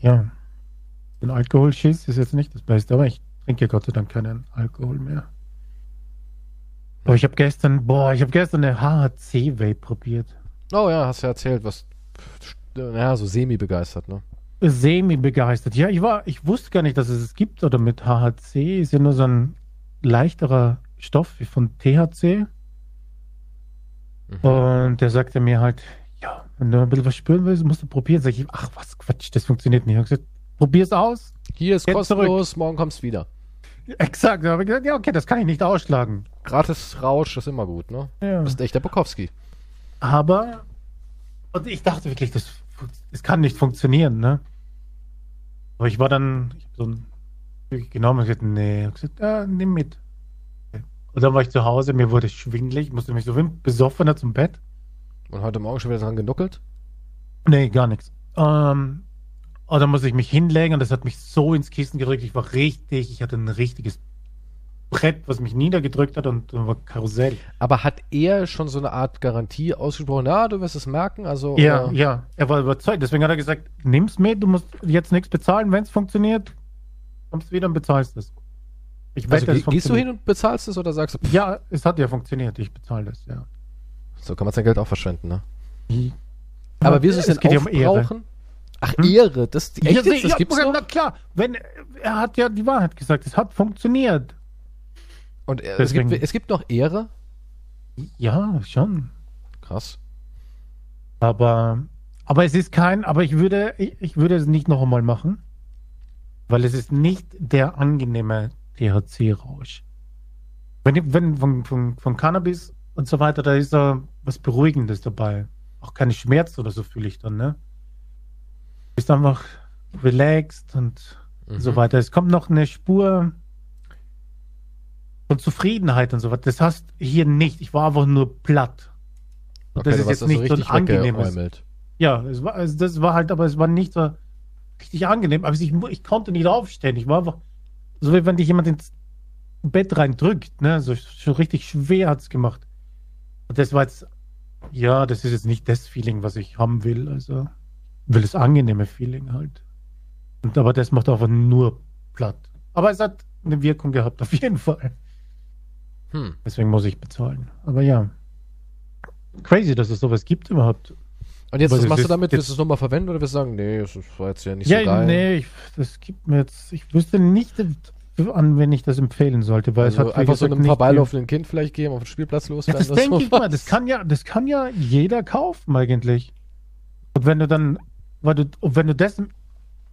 Ja. Ein Alkoholschiss ist jetzt nicht das Beste, aber ich trinke Gott sei Dank keinen Alkohol mehr. Aber ich habe gestern, boah, ich habe gestern eine HHC-Vape probiert. Oh ja, hast ja erzählt, was, naja, so semi-begeistert, ne? Semi-begeistert. Ja, ich war, ich wusste gar nicht, dass es es gibt, oder mit HHC ist ja nur so ein leichterer Stoff wie von THC. Mhm. Und der sagte mir halt, ja, wenn du ein bisschen was spüren willst, musst du probieren. Sag ich, ach was Quatsch, das funktioniert nicht. Ich habe gesagt, probier's aus. Hier ist kostenlos, zurück. morgen kommst du wieder. Exakt, da habe ich gesagt, ja, okay, das kann ich nicht ausschlagen. Gratis Rausch ist immer gut, ne? Ja. Du bist echt der Bukowski. Aber, und ich dachte wirklich, das, das kann nicht funktionieren, ne? Aber ich war dann, ich habe so ein genommen und gesagt, nee, ich gesagt, ja, nimm mit. Und dann war ich zu Hause, mir wurde schwindelig, musste mich so besoffener zum Bett. Und heute Morgen schon wieder dran genuckelt? Nee, gar nichts. Ähm, und dann musste ich mich hinlegen und das hat mich so ins Kissen gedrückt. Ich war richtig, ich hatte ein richtiges Brett, was mich niedergedrückt hat und, war Karussell. Aber hat er schon so eine Art Garantie ausgesprochen? Ja, du wirst es merken. Also, ja, oder? ja, er war überzeugt. Deswegen hat er gesagt, nimm's mit, du musst jetzt nichts bezahlen. Wenn es funktioniert, kommst du wieder und bezahlst es. Ich also, wette, gehst du hin und bezahlst es oder sagst du? Ja, es hat ja funktioniert. Ich bezahle das, ja. So kann man sein Geld auch verschwenden, ne? Wie? Aber wie ist es geht aufbrauchen? Um Ach, hm? Ehre, das, echt ja, das ja, gibt's ja, noch? Na klar, wenn, er hat ja die Wahrheit gesagt, es hat funktioniert. Und äh, es, gibt, es gibt noch Ehre? Ja, schon. Krass. Aber, aber es ist kein, aber ich würde, ich, ich würde es nicht noch einmal machen, weil es ist nicht der angenehme THC-Rausch. Wenn, wenn von, von, von Cannabis und so weiter, da ist da was Beruhigendes dabei. Auch keine Schmerzen oder so fühle ich dann, ne? Bist einfach relaxed und mhm. so weiter. Es kommt noch eine Spur von Zufriedenheit und so weiter. Das hast hier nicht. Ich war einfach nur platt. Und okay, das ist jetzt nicht so ein angenehmes. Ja, es war, also das war halt, aber es war nicht so richtig angenehm. Aber ich, ich konnte nicht aufstehen. Ich war einfach so wie wenn dich jemand ins Bett reindrückt, ne? So, so richtig schwer hat es gemacht. Und das war jetzt, ja, das ist jetzt nicht das Feeling, was ich haben will. Also will das angenehme Feeling halt. Und, aber das macht einfach nur platt. Aber es hat eine Wirkung gehabt, auf jeden Fall. Hm. Deswegen muss ich bezahlen. Aber ja. Crazy, dass es sowas gibt überhaupt. Und jetzt, was machst du damit? Willst du es nochmal verwenden oder wirst du sagen, nee, das war jetzt ja nicht ja, so geil? Nee, ich, das gibt mir jetzt, ich wüsste nicht, an, wenn ich das empfehlen sollte, weil also es hat einfach so einem vorbeilaufenden Kind vielleicht gehen, auf den Spielplatz loswerden. Ja, das denke ich mal, das kann ja, das kann ja jeder kaufen eigentlich. Und wenn du dann, weil du, wenn du das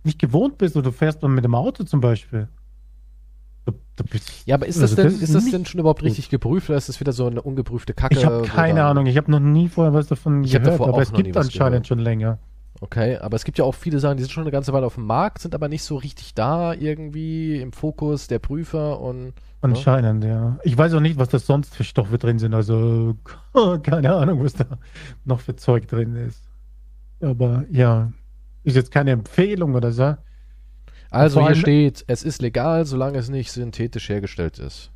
nicht gewohnt bist oder du fährst dann mit dem Auto zum Beispiel, ja, aber ist das also denn, das ist das denn schon überhaupt richtig geprüft oder ist das wieder so eine ungeprüfte Kacke? Ich habe keine oder? Ahnung, ich habe noch nie vorher was davon ich gehört, aber es gibt anscheinend schon länger. Okay, aber es gibt ja auch viele Sachen, die sind schon eine ganze Weile auf dem Markt, sind aber nicht so richtig da irgendwie im Fokus der Prüfer und. Ne? Anscheinend, ja. ja. Ich weiß auch nicht, was da sonst für Stoffe drin sind, also [LAUGHS] keine Ahnung, was da noch für Zeug drin ist. Aber ja, ist jetzt keine Empfehlung oder so. Also hier steht, es ist legal, solange es nicht synthetisch hergestellt ist.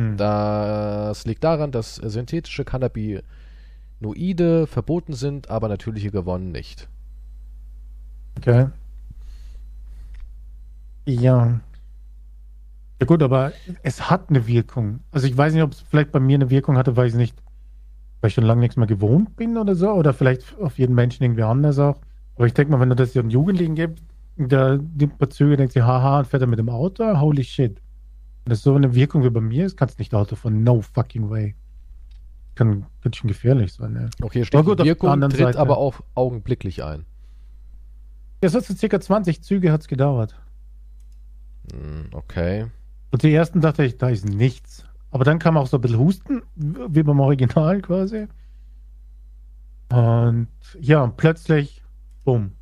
Hm. Das liegt daran, dass synthetische Cannabinoide verboten sind, aber natürliche gewonnen nicht. Okay. Ja. Ja gut, aber es hat eine Wirkung. Also ich weiß nicht, ob es vielleicht bei mir eine Wirkung hatte, weil ich nicht, weil ich schon lange nichts mehr gewohnt bin oder so, oder vielleicht auf jeden Menschen irgendwie anders auch. Aber ich denke mal, wenn du das den Jugendlichen gibt, da nimmt man Züge, denkt sich, haha, und fährt er mit dem Auto, holy shit. Wenn das so eine Wirkung wie bei mir ist, kannst du nicht Auto fahren, no fucking way. kann ganz schön gefährlich sein. Ja. Okay, steht gut, Wirkung tritt Seite. aber auch augenblicklich ein. Das hat so circa 20 Züge hat's gedauert. Hm, okay. Und die ersten dachte ich, da ist nichts. Aber dann kam auch so ein bisschen Husten, wie beim Original quasi. Und ja, plötzlich, bumm,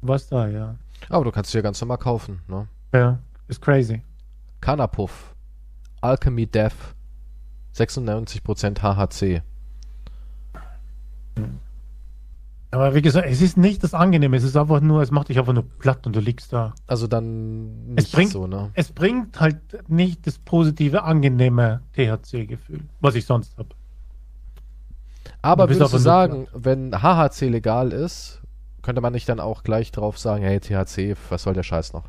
was da, ja. Aber du kannst sie ja ganz normal kaufen, ne? Ja, ist crazy. Canapuff, Alchemy Death, 96% HHC. Aber wie gesagt, es ist nicht das Angenehme, es ist einfach nur, es macht dich einfach nur platt und du liegst da. Also dann nicht es bringt, so, ne? Es bringt halt nicht das positive, angenehme THC-Gefühl, was ich sonst habe. Aber würdest du sagen, wenn HHC legal ist, könnte man nicht dann auch gleich drauf sagen, hey, THC, was soll der Scheiß noch?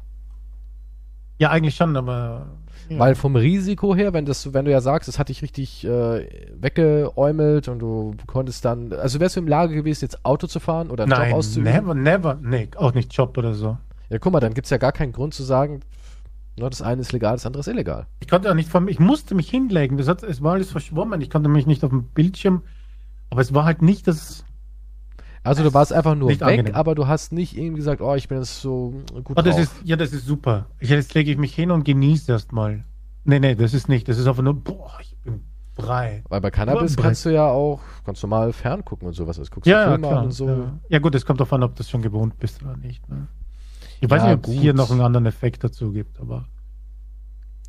Ja, eigentlich schon, aber weil vom Risiko her, wenn das, wenn du ja sagst, es hat dich richtig äh, weggeäumelt und du konntest dann, also wärst du in der Lage gewesen, jetzt Auto zu fahren oder einen Nein, Job auszuüben? never, never, nee, auch nicht Job oder so. Ja, guck mal, dann gibt es ja gar keinen Grund zu sagen, ne, das eine ist legal, das andere ist illegal. Ich konnte auch nicht von, ich musste mich hinlegen, das hat, es war alles verschwommen, ich konnte mich nicht auf dem Bildschirm, aber es war halt nicht das, also du warst einfach nur weg, angenehm. aber du hast nicht irgendwie gesagt, oh, ich bin jetzt so gut oh, das drauf. Ist, ja, das ist super. Jetzt lege ich mich hin und genieße erstmal. Nee, nee, das ist nicht. Das ist einfach nur, boah, ich bin brei. Weil bei Cannabis kannst du ja auch ganz normal ferngucken und sowas. Also guckst ja, ja, klar, und so. Ja. ja. gut, es kommt darauf an, ob du das schon gewohnt bist oder nicht. Ne? Ich weiß ja, nicht, ob es hier noch einen anderen Effekt dazu gibt, aber.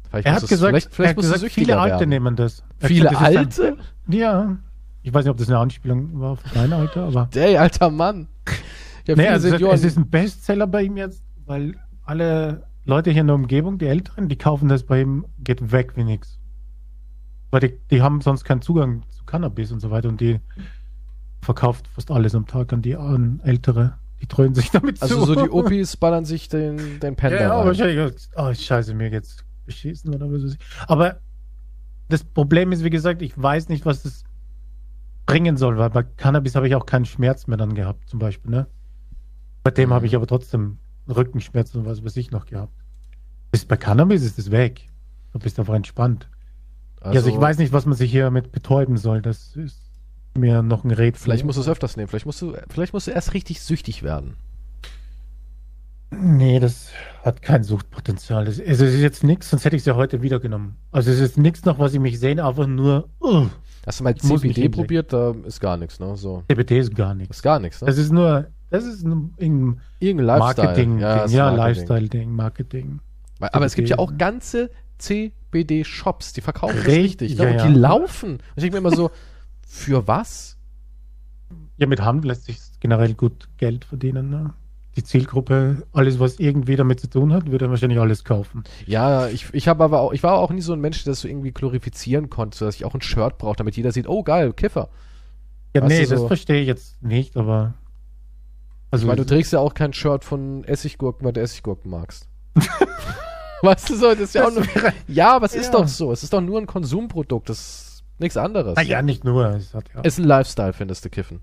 Vielleicht er hat gesagt, vielleicht, vielleicht er hat gesagt viele Alte nehmen das. Er viele gesagt, Alte? Ein, ja. Ich weiß nicht, ob das eine Anspielung war auf dein Alter, aber. Ey, alter Mann. Nee, also es ist ein Bestseller bei ihm jetzt, weil alle Leute hier in der Umgebung, die Älteren, die kaufen das bei ihm, geht weg wie nix. Weil die, die haben sonst keinen Zugang zu Cannabis und so weiter und die verkauft fast alles am Tag an die an Ältere. Die treuen sich damit also zu. Also so die [LAUGHS] Opis ballern sich den, den Pendler Ja, ja wahrscheinlich. Oh, scheiße, mir jetzt beschießen oder was weiß ich. Aber das Problem ist, wie gesagt, ich weiß nicht, was das bringen soll, weil bei Cannabis habe ich auch keinen Schmerz mehr dann gehabt, zum Beispiel, ne? Bei dem mhm. habe ich aber trotzdem Rückenschmerzen und was weiß ich noch gehabt. Ist bei Cannabis ist es weg. Du bist einfach entspannt. Also, also, ich weiß nicht, was man sich hier mit betäuben soll. Das ist mir noch ein Rätsel. Vielleicht musst du es öfters nehmen. Vielleicht musst du, vielleicht musst du erst richtig süchtig werden. Nee, das hat kein Suchtpotenzial. Das, also es ist jetzt nichts, sonst hätte ich es ja heute wieder genommen. Also es ist nichts noch, was ich mich sehne, einfach nur. Uh, Hast du mal CBD probiert? Da ist gar nichts, ne? So. CBD ist gar nichts. Ist gar nichts, ne? Das ist nur, das ist ein, ein Irgendein Marketing, ja, ja Lifestyle-Ding, Marketing. Aber CBD, es gibt ja auch ganze CBD-Shops, die verkaufen richtig, das richtig. Ne? Ja, und die ja. laufen. Und ich denke mir immer so, für was? Ja, mit Hand lässt sich generell gut Geld verdienen. Ne? Die Zielgruppe, alles, was irgendwie damit zu tun hat, würde wahrscheinlich alles kaufen. Ja, ich, ich habe aber auch, ich war auch nie so ein Mensch, der das so irgendwie glorifizieren konnte, dass ich auch ein Shirt brauche, damit jeder sieht, oh geil, Kiffer. Ja, weißt nee, so? das verstehe ich jetzt nicht, aber. Also, meine, du trägst ja auch kein Shirt von Essiggurken, weil du Essiggurken magst. [LAUGHS] weißt du so, das ist ja das auch nur. Ja, aber es ja. ist doch so. Es ist doch nur ein Konsumprodukt. Das ist nichts anderes. Ah, ja, nicht nur. Es hat, ja. ist ein Lifestyle, findest du, Kiffen.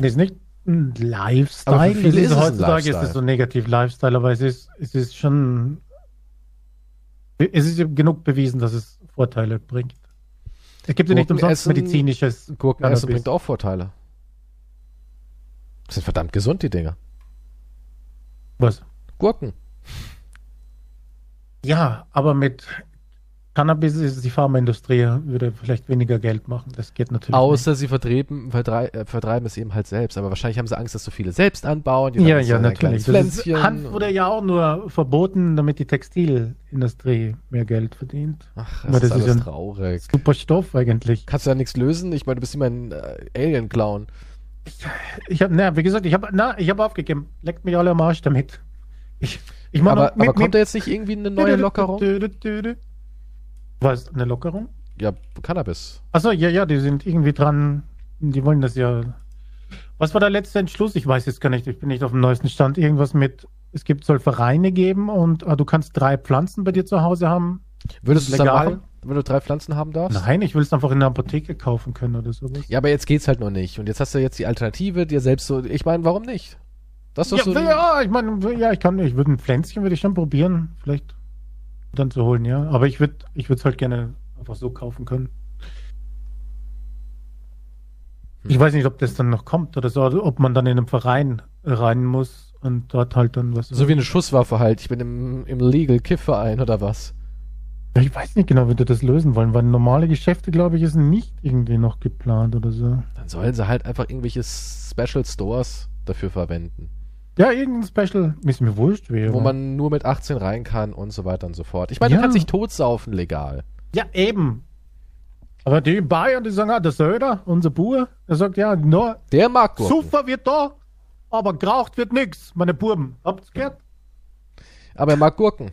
Ist nicht Lifestyle. Aber für viele ist, ist heutzutage ist es so negativ Lifestyle, aber es ist, es ist schon. Es ist genug bewiesen, dass es Vorteile bringt. Es gibt ja nicht umsonst medizinisches. Gurkenessen bringt auch Vorteile. Das sind verdammt gesund, die Dinger. Was? Gurken. Ja, aber mit Cannabis ist die Pharmaindustrie würde vielleicht weniger Geld machen. Das geht natürlich. Außer nicht. sie vertreiben, vertrei äh, vertreiben es eben halt selbst. Aber wahrscheinlich haben sie Angst, dass so viele selbst anbauen. ja, ja, natürlich. Hanf wurde ja auch nur verboten, damit die Textilindustrie mehr Geld verdient. Ach, das, das ist, alles ist traurig. Super Stoff eigentlich. Kannst du da nichts lösen? Ich meine, du bist immer ein äh, Alien-Clown. Ich, ich habe, na, wie gesagt, ich habe, na, ich habe aufgegeben. Leckt mich alle am Arsch damit. Ich, ich aber, mit, aber kommt mit, da jetzt nicht irgendwie eine neue Lockerung? Was, eine Lockerung? Ja, Cannabis. Achso, ja, ja, die sind irgendwie dran. Die wollen das ja. Was war der letzte Entschluss? Ich weiß jetzt gar nicht, ich bin nicht auf dem neuesten Stand. Irgendwas mit, es gibt, soll Vereine geben und ah, du kannst drei Pflanzen bei dir zu Hause haben. Würdest du es machen, wenn du drei Pflanzen haben darfst? Nein, ich will es einfach in der Apotheke kaufen können oder sowas. Ja, aber jetzt geht's halt noch nicht. Und jetzt hast du jetzt die Alternative, dir selbst so. Ich meine, warum nicht? Das ist ja, so ja, ich meine, ja, ich kann, ich würde ein Pflänzchen würde ich schon probieren, vielleicht dann zu holen, ja. Aber ich würde, ich würde es halt gerne einfach so kaufen können. Ich weiß nicht, ob das dann noch kommt oder so, oder ob man dann in einen Verein rein muss und dort halt dann was. So wie eine Schusswaffe halt. Ich bin im, im Legal Kiff-Verein oder was? Ich weiß nicht genau, wie die das lösen wollen, weil normale Geschäfte, glaube ich, ist nicht irgendwie noch geplant oder so. Dann sollen sie halt einfach irgendwelche Special Stores dafür verwenden. Ja, irgendein Special, ist mir wurscht wäre. Wo man nur mit 18 rein kann und so weiter und so fort. Ich meine, ja. du kannst dich totsaufen legal. Ja, eben. Aber die in Bayern, die sagen, ah, der Söder, unser Bub, der sagt, ja, nur. Der mag Gurken. Super wird da, aber geraucht wird nix, meine Buben. Habt ihr gehört? Aber er mag Gurken.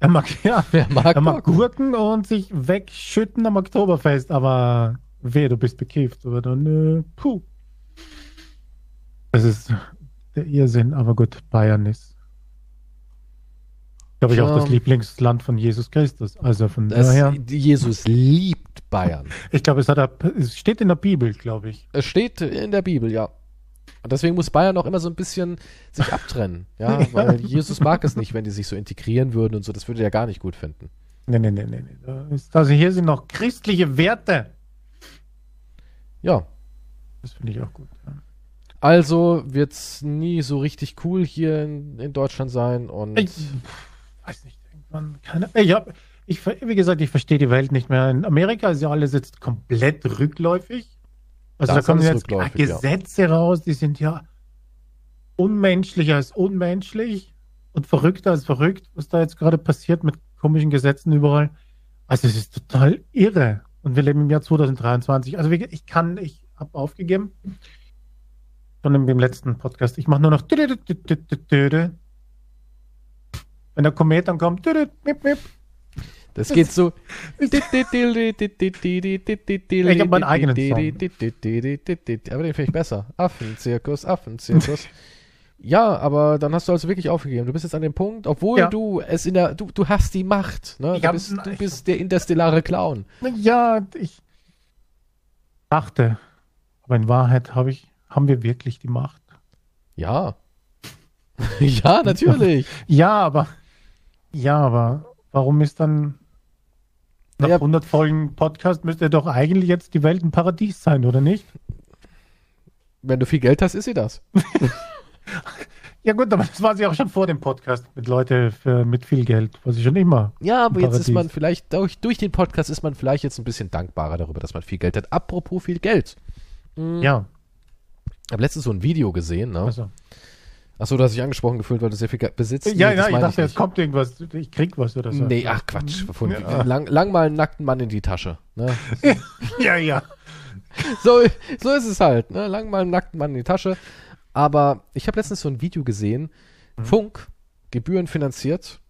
Er mag, [LAUGHS] ja, er mag, er mag Gurken. und sich wegschütten am Oktoberfest, aber weh, du bist bekifft. Aber dann, äh, puh. Das ist der Irrsinn, aber gut, Bayern ist, glaube ich, auch das Lieblingsland von Jesus Christus. Also von das, daher. Jesus liebt Bayern. Ich glaube, es, es steht in der Bibel, glaube ich. Es steht in der Bibel, ja. Und deswegen muss Bayern auch immer so ein bisschen sich abtrennen. Ja, [LAUGHS] weil Jesus mag es nicht, wenn die sich so integrieren würden und so. Das würde er gar nicht gut finden. Nee, nee, nee. nee. Also hier sind noch christliche Werte. Ja. Das finde ich auch gut. Ja. Also wird es nie so richtig cool hier in, in Deutschland sein und. Ich weiß nicht, irgendwann keine. Ich hab, ich, wie gesagt, ich verstehe die Welt nicht mehr. In Amerika ist ja alles jetzt komplett rückläufig. Also das da kommen jetzt Gesetze ja. raus, die sind ja unmenschlicher als unmenschlich und verrückter als verrückt, was da jetzt gerade passiert mit komischen Gesetzen überall. Also es ist total irre. Und wir leben im Jahr 2023. Also ich kann, ich habe aufgegeben. Schon im, letzten Podcast. Ich mache nur noch. Wenn der Komet dann kommt. Das geht so. [LAUGHS] ich habe meinen eigenen Song. Aber den finde ich besser. Affenzirkus, Affenzirkus. Ja, aber dann hast du also wirklich aufgegeben. Du bist jetzt an dem Punkt, obwohl ja. du es in der, du, du hast die Macht. Ne? Du, bist, du bist der interstellare Clown. Ja, ich dachte, aber in Wahrheit habe ich, haben wir wirklich die Macht. Ja. [LAUGHS] ja, natürlich. [LAUGHS] Ja, aber, ja, aber warum ist dann nach ja. 100 Folgen Podcast müsste doch eigentlich jetzt die Welt ein Paradies sein, oder nicht? Wenn du viel Geld hast, ist sie das. [LAUGHS] ja gut, aber das war sie auch schon vor dem Podcast mit Leute für, mit viel Geld, was ich schon immer. Ja, aber jetzt ist man vielleicht, durch, durch den Podcast ist man vielleicht jetzt ein bisschen dankbarer darüber, dass man viel Geld hat. Apropos viel Geld. Mhm. Ja. Ich habe letztens so ein Video gesehen, ne? Also. Achso, du hast dich angesprochen gefühlt, weil du sehr viel besitzt. Ja, nee, ja, ich dachte, jetzt kommt irgendwas, ich krieg was oder so. Nee, ach Quatsch. Von, ja. lang, lang mal einen nackten Mann in die Tasche. Ne? [LAUGHS] ja, ja. So, so ist es halt. Ne? Lang mal einen nackten Mann in die Tasche. Aber ich habe letztens so ein Video gesehen, mhm. Funk, gebührenfinanziert.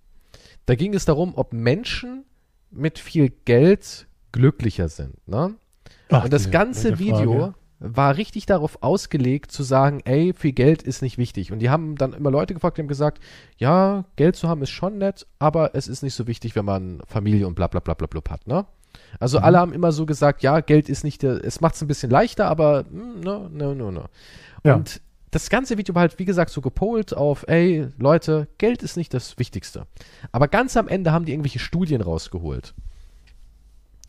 Da ging es darum, ob Menschen mit viel Geld glücklicher sind. Ne? Ach, Und das ganze Video war richtig darauf ausgelegt zu sagen, ey, viel Geld ist nicht wichtig. Und die haben dann immer Leute gefragt, die haben gesagt, ja, Geld zu haben ist schon nett, aber es ist nicht so wichtig, wenn man Familie und bla bla bla bla bla hat, ne? Also mhm. alle haben immer so gesagt, ja, Geld ist nicht der, es macht es ein bisschen leichter, aber no, no, no, no. Ja. Und das ganze Video war halt, wie gesagt, so gepolt auf, ey, Leute, Geld ist nicht das Wichtigste. Aber ganz am Ende haben die irgendwelche Studien rausgeholt.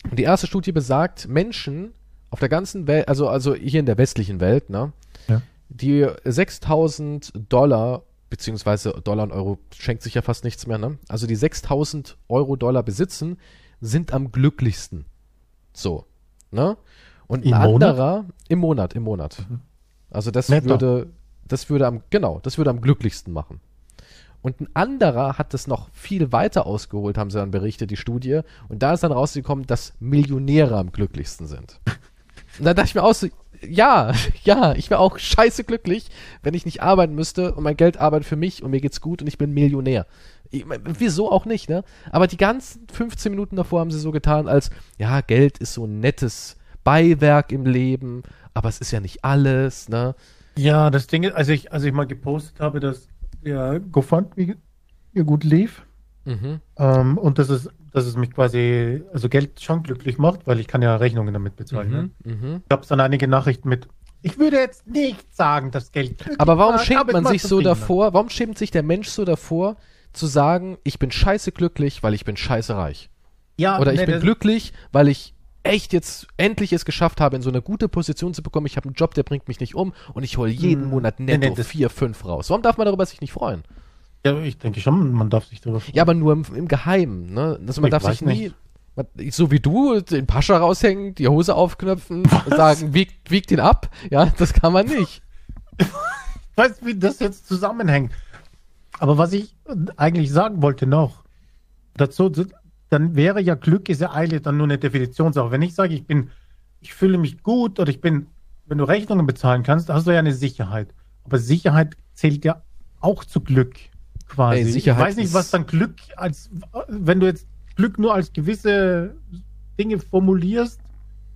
Und die erste Studie besagt, Menschen, auf der ganzen Welt, also, also hier in der westlichen Welt, ne, ja. die 6000 Dollar, beziehungsweise Dollar und Euro schenkt sich ja fast nichts mehr, ne? Also die 6000 Euro Dollar besitzen, sind am glücklichsten. So, ne? Und Im ein anderer, Monat? im Monat, im Monat. Mhm. Also das Netter. würde, das würde am, genau, das würde am glücklichsten machen. Und ein anderer hat das noch viel weiter ausgeholt, haben sie dann berichtet, die Studie. Und da ist dann rausgekommen, dass Millionäre am glücklichsten sind. [LAUGHS] Und da dachte ich mir auch so, ja, [LAUGHS] ja, ich wäre auch scheiße glücklich, wenn ich nicht arbeiten müsste und mein Geld arbeitet für mich und mir geht's gut und ich bin Millionär. Ich, wieso auch nicht, ne? Aber die ganzen 15 Minuten davor haben sie so getan, als, ja, Geld ist so ein nettes Beiwerk im Leben, aber es ist ja nicht alles, ne? Ja, das Ding ist, als ich, als ich mal gepostet habe, dass der GoFundMe mir gut lief, mhm. ähm, und das ist dass es mich quasi, also Geld schon glücklich macht, weil ich kann ja Rechnungen damit bezahlen. Mhm, ne? mhm. Ich habe dann einige Nachrichten mit, ich würde jetzt nicht sagen, dass Geld glücklich Aber warum macht, schämt man sich so davor, warum schämt sich der Mensch so davor, zu sagen, ich bin scheiße glücklich, weil ich bin scheiße reich? Ja, Oder ich nee, bin glücklich, weil ich echt jetzt endlich es geschafft habe, in so eine gute Position zu bekommen, ich habe einen Job, der bringt mich nicht um und ich hole jeden hm. Monat netto nee, nee, vier, fünf raus. Warum darf man darüber sich nicht freuen? Ja, ich denke schon, man darf sich darüber freuen. Ja, aber nur im, im Geheimen, ne? Also man ich darf sich nie, so wie du, den Pascha raushängen, die Hose aufknöpfen Was? und sagen, wiegt, wiegt ihn ab. Ja, das kann man nicht. ich weiß, wie das jetzt zusammenhängt. Aber was ich eigentlich sagen wollte noch, dazu, dann wäre ja Glück ist ja eigentlich dann nur eine Definitionssache. Wenn ich sage, ich bin, ich fühle mich gut oder ich bin, wenn du Rechnungen bezahlen kannst, hast du ja eine Sicherheit. Aber Sicherheit zählt ja auch zu Glück quasi. Ey, ich weiß nicht, was dann Glück als, wenn du jetzt Glück nur als gewisse Dinge formulierst,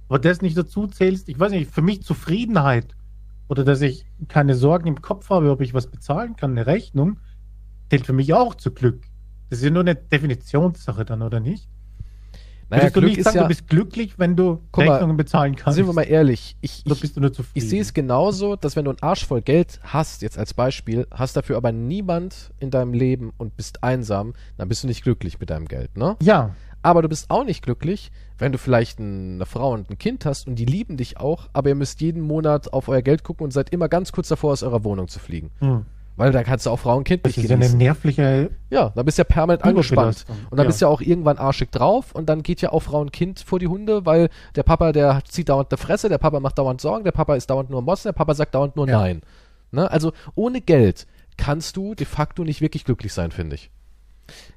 aber das nicht dazu zählst. Ich weiß nicht, für mich Zufriedenheit oder dass ich keine Sorgen im Kopf habe, ob ich was bezahlen kann, eine Rechnung, zählt für mich auch zu Glück. Das ist ja nur eine Definitionssache dann, oder nicht? Naja, Würdest du Glück nicht sagen, ja, du bist glücklich, wenn du Rechnungen mal, bezahlen kannst? Sind wir mal ehrlich, ich, oder bist du nur zufrieden? ich sehe es genauso, dass wenn du einen Arsch voll Geld hast, jetzt als Beispiel, hast dafür aber niemand in deinem Leben und bist einsam, dann bist du nicht glücklich mit deinem Geld, ne? Ja. Aber du bist auch nicht glücklich, wenn du vielleicht eine Frau und ein Kind hast und die lieben dich auch, aber ihr müsst jeden Monat auf euer Geld gucken und seid immer ganz kurz davor, aus eurer Wohnung zu fliegen. Hm. Weil da kannst du auch Frau und Kind das nicht genießen. Das ist eine nervliche Ja, da bist du ja permanent angespannt. Und dann ja. bist du ja auch irgendwann arschig drauf und dann geht ja auch Frau und Kind vor die Hunde, weil der Papa, der zieht dauernd eine Fresse, der Papa macht dauernd Sorgen, der Papa ist dauernd nur Mossen, der Papa sagt dauernd nur ja. Nein. Ne? Also ohne Geld kannst du de facto nicht wirklich glücklich sein, finde ich.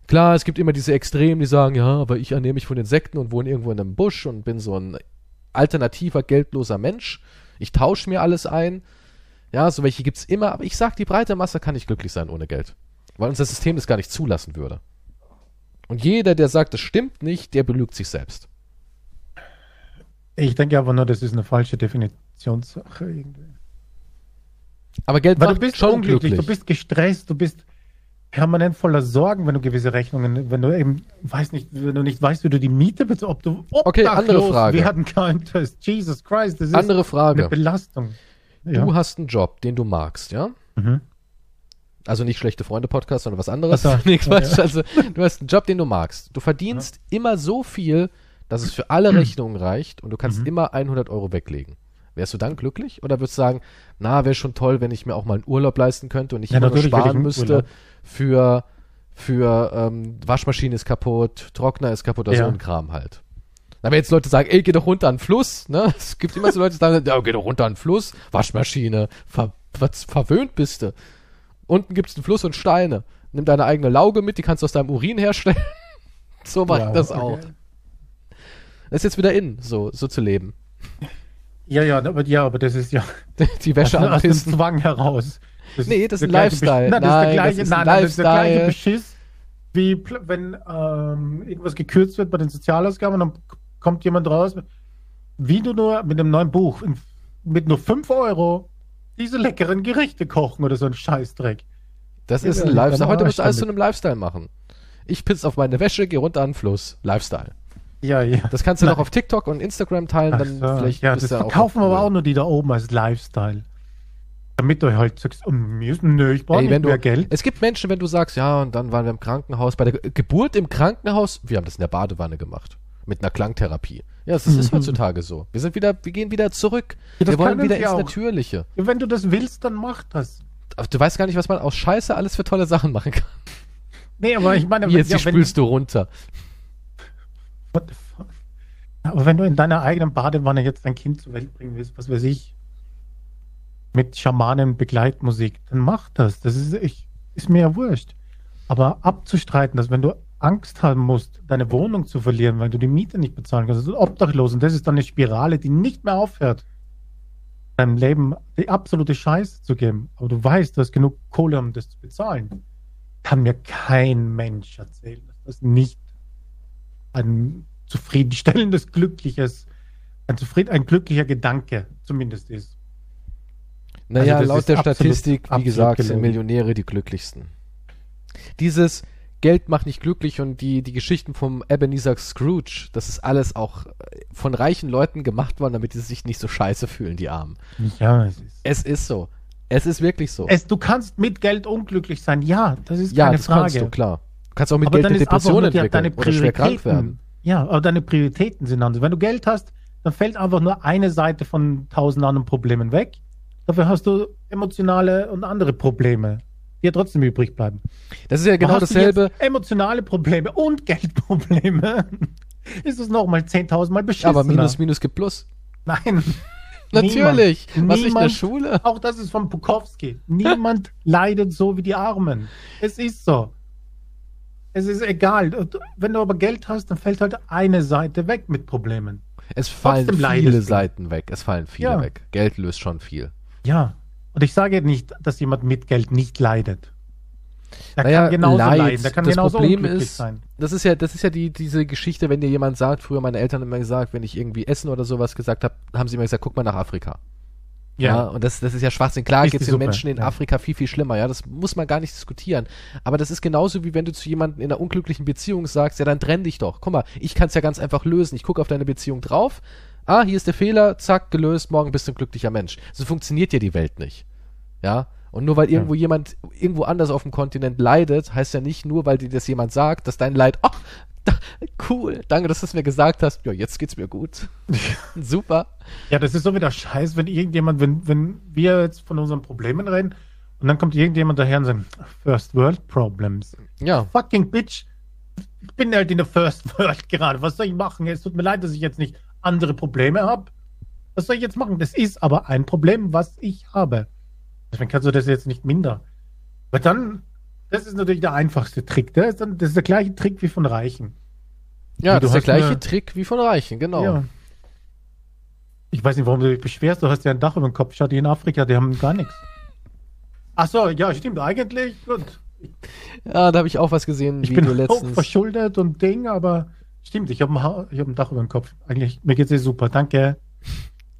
Klar, es gibt immer diese Extremen, die sagen, ja, aber ich ernehme mich von Insekten und wohne irgendwo in einem Busch und bin so ein alternativer, geldloser Mensch. Ich tausche mir alles ein. Ja, so welche gibt's immer, aber ich sag, die breite Masse kann nicht glücklich sein ohne Geld. Weil uns das System das gar nicht zulassen würde. Und jeder, der sagt, das stimmt nicht, der belügt sich selbst. Ich denke aber nur, das ist eine falsche Definitionssache irgendwie. Aber Geld Weil macht du bist schon unglücklich, glücklich. du bist gestresst, du bist permanent voller Sorgen, wenn du gewisse Rechnungen, wenn du eben, weiß nicht, wenn du nicht weißt, wie du die Miete bezahlst, ob du okay, andere Frage. werden könntest. Jesus Christ, das ist andere Frage. eine Belastung. Ja. Du hast einen Job, den du magst, ja? Mhm. Also nicht schlechte Freunde-Podcast, sondern was anderes. Nee, Quatsch. [LAUGHS] Ja. Also, du hast einen Job, den du magst. Du verdienst ja. immer so viel, dass es für alle [CLEARS THROAT] Rechnungen reicht und du kannst mhm. immer 100 Euro weglegen. Wärst du dann glücklich? Oder würdest du sagen, na, wäre schon toll, wenn ich mir auch mal einen Urlaub leisten könnte und nicht ja, immer nur sparen müsste für, für ähm, Waschmaschine ist kaputt, Trockner ist kaputt oder ja. so ein Kram halt. Aber jetzt Leute sagen, ey, geh doch runter an den Fluss, ne? [LAUGHS] Es gibt immer so Leute, die sagen, ja, geh doch runter an den Fluss, Waschmaschine, ver, was, verwöhnt bist du. Unten gibt's einen Fluss und Steine. Nimm deine eigene Lauge mit, die kannst du aus deinem Urin herstellen. [LAUGHS] so macht wow, das auch. Das ist jetzt wieder in, so, so zu leben. [LAUGHS] Ja, ja, aber, ja, aber das ist ja. Die Wäsche aus, aus dem Zwang heraus. Das nee, das ist ein Lifestyle. Nein, das ist der gleiche, das ist nein, nein, das ist der gleiche Beschiss, wie wenn ähm, irgendwas gekürzt wird bei den Sozialausgaben und dann kommt jemand raus, wie du nur mit einem neuen Buch mit nur 5 Euro diese leckeren Gerichte kochen oder so ein Scheißdreck. Das ist ein Lifestyle. Heute musst du alles zu einem Lifestyle machen. Ich pisse auf meine Wäsche, gehe runter an den Fluss. Lifestyle. Ja, ja. Das kannst du Nein. noch auf TikTok und Instagram teilen, dann so, vielleicht. Ja, das verkaufen aber auch nur die da oben als Lifestyle. Damit du halt sagst, oh, nö, ich brauche nicht mehr du, Geld. Es gibt Menschen, wenn du sagst, ja, und dann waren wir im Krankenhaus, bei der Geburt im Krankenhaus, wir haben das in der Badewanne gemacht mit einer Klangtherapie. Ja, das ist mhm. heutzutage so. Wir sind wieder, wir gehen wieder zurück. Ja, wir wollen wieder ins auch. Natürliche. Ja, wenn du das willst, dann mach das. Aber du weißt gar nicht, was man aus Scheiße alles für tolle Sachen machen kann. Nee, aber ich meine, jetzt ja, spülst du runter. What the fuck? Aber wenn du in deiner eigenen Badewanne jetzt dein Kind zur Welt bringen willst, was weiß ich, mit Schamanen Begleitmusik, dann mach das. Das ist, ich, ist mir ja wurscht. Aber abzustreiten, dass wenn du Angst haben musst, deine Wohnung zu verlieren, weil du die Miete nicht bezahlen kannst. Also obdachlos. Und das ist dann eine Spirale, die nicht mehr aufhört, deinem Leben die absolute Scheiße zu geben. Aber du weißt, du hast genug Kohle, um das zu bezahlen. Kann mir kein Mensch erzählen, dass das nicht ein zufriedenstellendes, glückliches, ein, zufrieden, ein glücklicher Gedanke zumindest ist. Naja, also laut der absolut, Statistik, wie gesagt, sind Millionäre die glücklichsten. Dieses, Geld macht nicht glücklich und die, die Geschichten vom Ebenezer Scrooge, das ist alles auch äh, von reichen Leuten gemacht worden, damit sie sich nicht so scheiße fühlen, die Armen. Ja, es ist. Es ist so. Es ist wirklich so. Es, du kannst mit Geld unglücklich sein, ja, das ist ja, keine das Frage. Ja, kannst du, klar. Du kannst auch mit aber Geld eine Depression entwickeln oder schwer krank werden. Ja, aber deine Prioritäten sind anders. Wenn du Geld hast, dann fällt einfach nur eine Seite von tausend anderen Problemen weg. Dafür hast du emotionale und andere Probleme, ja trotzdem übrig bleiben. Das ist ja genau dasselbe. Emotionale Probleme und [LAUGHS] Geldprobleme. ist es nochmal 10.000 Mal beschissen. Aber Minus, Minus gibt Plus. Nein. [LAUGHS] Natürlich. Niemand, Was niemand, in der Schule? Auch das ist von Bukowski. Niemand [LAUGHS] leidet so wie die Armen. Es ist so. Es ist egal. Wenn du aber Geld hast, dann fällt halt eine Seite weg mit Problemen. Es fallen Trotzdem viele Seiten weg. Es fallen viele ja. weg. Geld löst schon viel. Ja. Und ich sage nicht, dass jemand mit Geld nicht leidet. Der naja, kann genauso Leid. leiden, der kann das genauso Problem ist, sein. Das ist ja, das ist ja die, diese Geschichte, wenn dir jemand sagt, früher meine Eltern haben immer gesagt, wenn ich irgendwie Essen oder sowas gesagt habe, haben sie immer gesagt, guck mal nach Afrika. Ja. ja. und das, das ist ja Schwachsinn. Klar geht es den Menschen in ja. Afrika viel, viel schlimmer. Ja, das muss man gar nicht diskutieren. Aber das ist genauso wie wenn du zu jemandem in einer unglücklichen Beziehung sagst, ja, dann trenn dich doch. Guck mal, ich kann es ja ganz einfach lösen. Ich gucke auf deine Beziehung drauf. Ah, hier ist der Fehler, zack, gelöst, morgen bist du ein glücklicher Mensch. So funktioniert ja die Welt nicht. Ja, und nur weil irgendwo ja. jemand irgendwo anders auf dem Kontinent leidet, heißt ja nicht nur, weil dir das jemand sagt, dass dein Leid, ach, da, cool, danke, dass du es mir gesagt hast. Ja, jetzt geht's mir gut. [LAUGHS] Super. Ja, das ist so wieder scheiß, wenn irgendjemand, wenn, wenn wir jetzt von unseren Problemen reden und dann kommt irgendjemand daher und sagt, First World Problems. Ja. Fucking Bitch. Ich bin halt in der First World gerade. Was soll ich machen? Es tut mir leid, dass ich jetzt nicht andere Probleme habe. Was soll ich jetzt machen? Das ist aber ein Problem, was ich habe. Deswegen kannst du das jetzt nicht minder. Aber dann, das ist natürlich der einfachste Trick. Das ist, dann, das ist der gleiche Trick wie von Reichen. Ja, das ist der gleiche eine, Trick wie von Reichen, genau. Ja. Ich weiß nicht, warum du dich beschwerst. Du hast ja ein Dach über dem Kopf. Schau dir in Afrika, die haben gar nichts. Ach so, ja, stimmt. Eigentlich, gut. Ja, da habe ich auch was gesehen. Ich bin letztens. verschuldet und Ding, aber stimmt, ich habe ein, hab ein Dach über dem Kopf. Eigentlich, mir geht's eh super. Danke.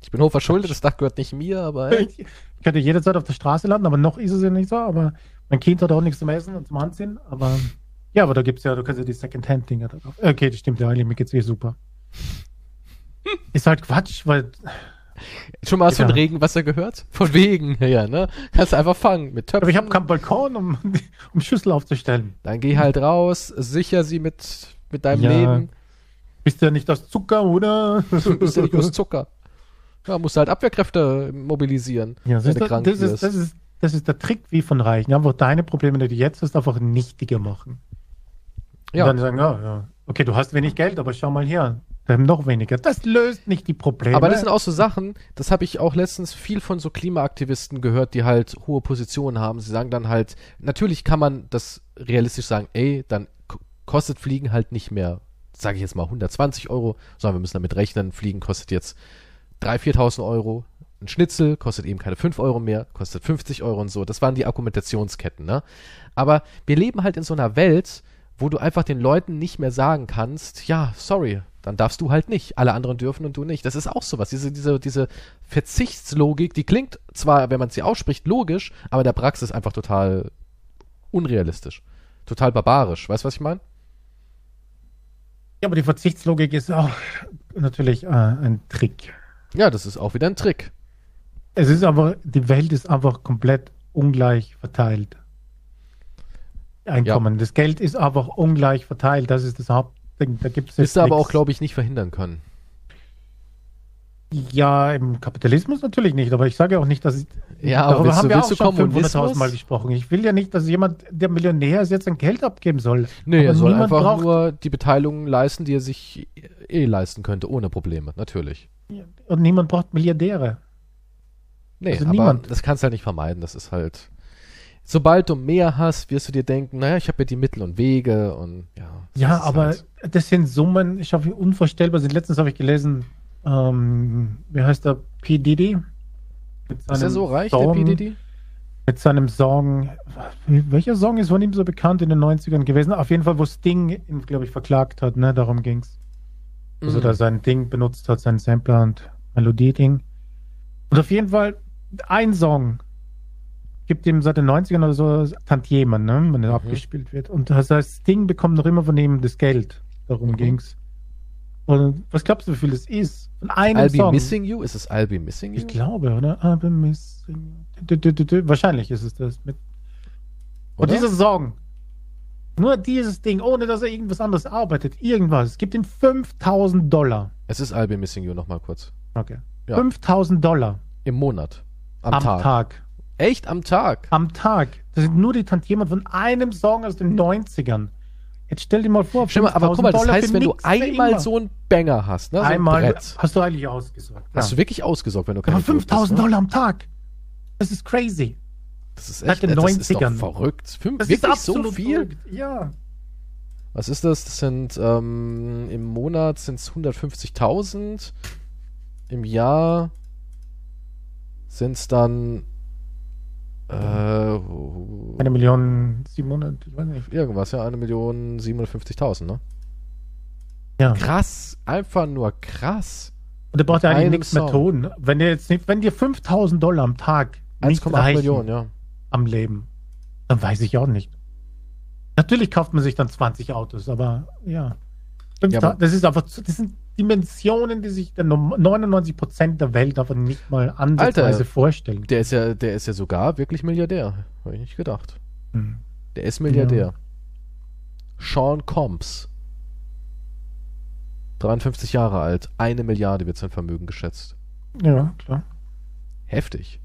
Ich bin hochverschuldet, das Dach gehört nicht mir, aber. Ich, [LAUGHS] ich könnte jederzeit auf der Straße landen, aber noch ist es ja nicht so. Aber mein Kind hat auch nichts zum Essen und zum Anziehen. Aber ja, aber da gibt es ja, du kannst ja die Second-Hand-Dinger da drauf. Okay, das stimmt ja eigentlich, mir geht's eh super. [LAUGHS] ist halt Quatsch, weil. Schon mal hast du ja. von Regenwasser gehört? Von wegen, [LAUGHS] ja, ne? Kannst du einfach fangen mit Töpfen. Aber ich habe keinen Balkon, um, um Schüssel aufzustellen. Dann geh halt raus, sicher sie mit, mit deinem ja. Leben. Bist du ja nicht aus Zucker, oder? Bist du nicht aus Zucker. Ja, musst halt Abwehrkräfte mobilisieren. Ja, das, ist, das, ist, das, ist, das ist der Trick wie von Reichen. Einfach deine Probleme, die du jetzt hast, einfach nichtiger machen. Ja. Und dann sagen, ja, ja, okay, du hast wenig Geld, aber schau mal her. Wir haben noch weniger. Das löst nicht die Probleme. Aber das sind auch so Sachen, das habe ich auch letztens viel von so Klimaaktivisten gehört, die halt hohe Positionen haben. Sie sagen dann halt, natürlich kann man das realistisch sagen, ey, dann kostet Fliegen halt nicht mehr, sage ich jetzt mal, 120 Euro, sondern wir müssen damit rechnen, Fliegen kostet jetzt 3.000, 4.000 Euro. Ein Schnitzel kostet eben keine 5 Euro mehr, kostet 50 Euro und so. Das waren die Argumentationsketten, ne? Aber wir leben halt in so einer Welt, wo du einfach den Leuten nicht mehr sagen kannst, ja, sorry, dann darfst du halt nicht. Alle anderen dürfen und du nicht. Das ist auch sowas. Diese, diese, diese Verzichtslogik, die klingt zwar, wenn man sie ausspricht, logisch, aber in der Praxis einfach total unrealistisch. Total barbarisch. Weißt du, was ich meine? Ja, aber die Verzichtslogik ist auch natürlich äh, ein Trick. Ja, das ist auch wieder ein Trick. Es ist aber, die Welt ist einfach komplett ungleich verteilt. Einkommen. Ja. Das Geld ist einfach ungleich verteilt. Das ist das Hauptding. Da gibt es Wirst du aber auch, glaube ich, nicht verhindern können. Ja, im Kapitalismus natürlich nicht, aber ich sage auch nicht, dass ich. Ja, aber willst, haben wir willst auch schon 500.000 Mal gesprochen. Ich will ja nicht, dass jemand, der Millionär ist, jetzt ein Geld abgeben soll. Nee, er soll einfach braucht... nur die Beteiligung leisten, die er sich eh leisten könnte, ohne Probleme, natürlich. Und niemand braucht Milliardäre. Nee, also aber niemand. das kannst du halt nicht vermeiden. Das ist halt. Sobald du mehr hast, wirst du dir denken, naja, ich habe ja die Mittel und Wege und ja. Ja, aber halt. das sind Summen, ich hoffe, unvorstellbar sind. Letztens habe ich gelesen, ähm, wie heißt der? P. Diddy? Ist er so reich, Song, der P. Diddy? Mit seinem Song, welcher Song ist von ihm so bekannt in den 90ern gewesen? Auf jeden Fall, wo Sting ihn, glaube ich, verklagt hat, ne? Darum ging's. Also mhm. da sein Ding benutzt hat, sein Sampler und Melodie-Ding. Und auf jeden Fall ein Song gibt ihm seit den 90ern oder so Tantiemen, ne, wenn er mhm. abgespielt wird. Und das heißt, Ding bekommt noch immer von ihm das Geld. Darum mhm. ging's. Und was glaubst du, wie viel das ist? Von einem I'll Song. Be Missing You? Ist es I'll Be Missing You? Ich glaube, oder? I'll Be Missing You. Wahrscheinlich ist es das. Mit und dieser Song Nur dieses Ding, ohne dass er irgendwas anderes arbeitet. Irgendwas. Es gibt ihm 5000 Dollar. Es ist Albi Missing You nochmal kurz. Okay. Ja. 5000 Dollar. Im Monat. Am, am Tag. Tag. Echt? Am Tag? Am Tag. Das sind nur die Tantiemen von einem Song aus den 90ern. Jetzt stell dir mal vor, mal, aber guck mal, das Dollar heißt, wenn du einmal so einen Banger hast, ne, so einmal, ein hast du eigentlich ausgesorgt. Hast ja. du wirklich ausgesorgt, wenn du keine Aber 5000 ne? Dollar am Tag. Das ist crazy. Das ist echt, Seit den 90ern. ist doch verrückt. Fünf, das wirklich so viel? Verrückt. Ja. Was ist das? Das sind ähm, im Monat sind es 150.000. Im Jahr sind es dann äh, eine Million 700, ich weiß nicht. Irgendwas, ja, eine Million 750.000, ne? Ja. Krass, einfach nur krass. Und der braucht ja eigentlich nichts mehr tun. Wenn dir jetzt nicht, wenn dir 5000 Dollar am Tag 1,8 Millionen, ja. Am Leben, dann weiß ich auch nicht. Natürlich kauft man sich dann 20 Autos, aber ja. ja aber das ist einfach, das sind Dimensionen, die sich der 99% der Welt einfach nicht mal ansatzweise Alter, vorstellen. Der ist ja, der ist ja sogar wirklich Milliardär. Habe ich nicht gedacht. Hm. Der ist Milliardär. Ja. Sean Combs. 53 Jahre alt. Eine Milliarde wird sein Vermögen geschätzt. Ja, klar. Heftig.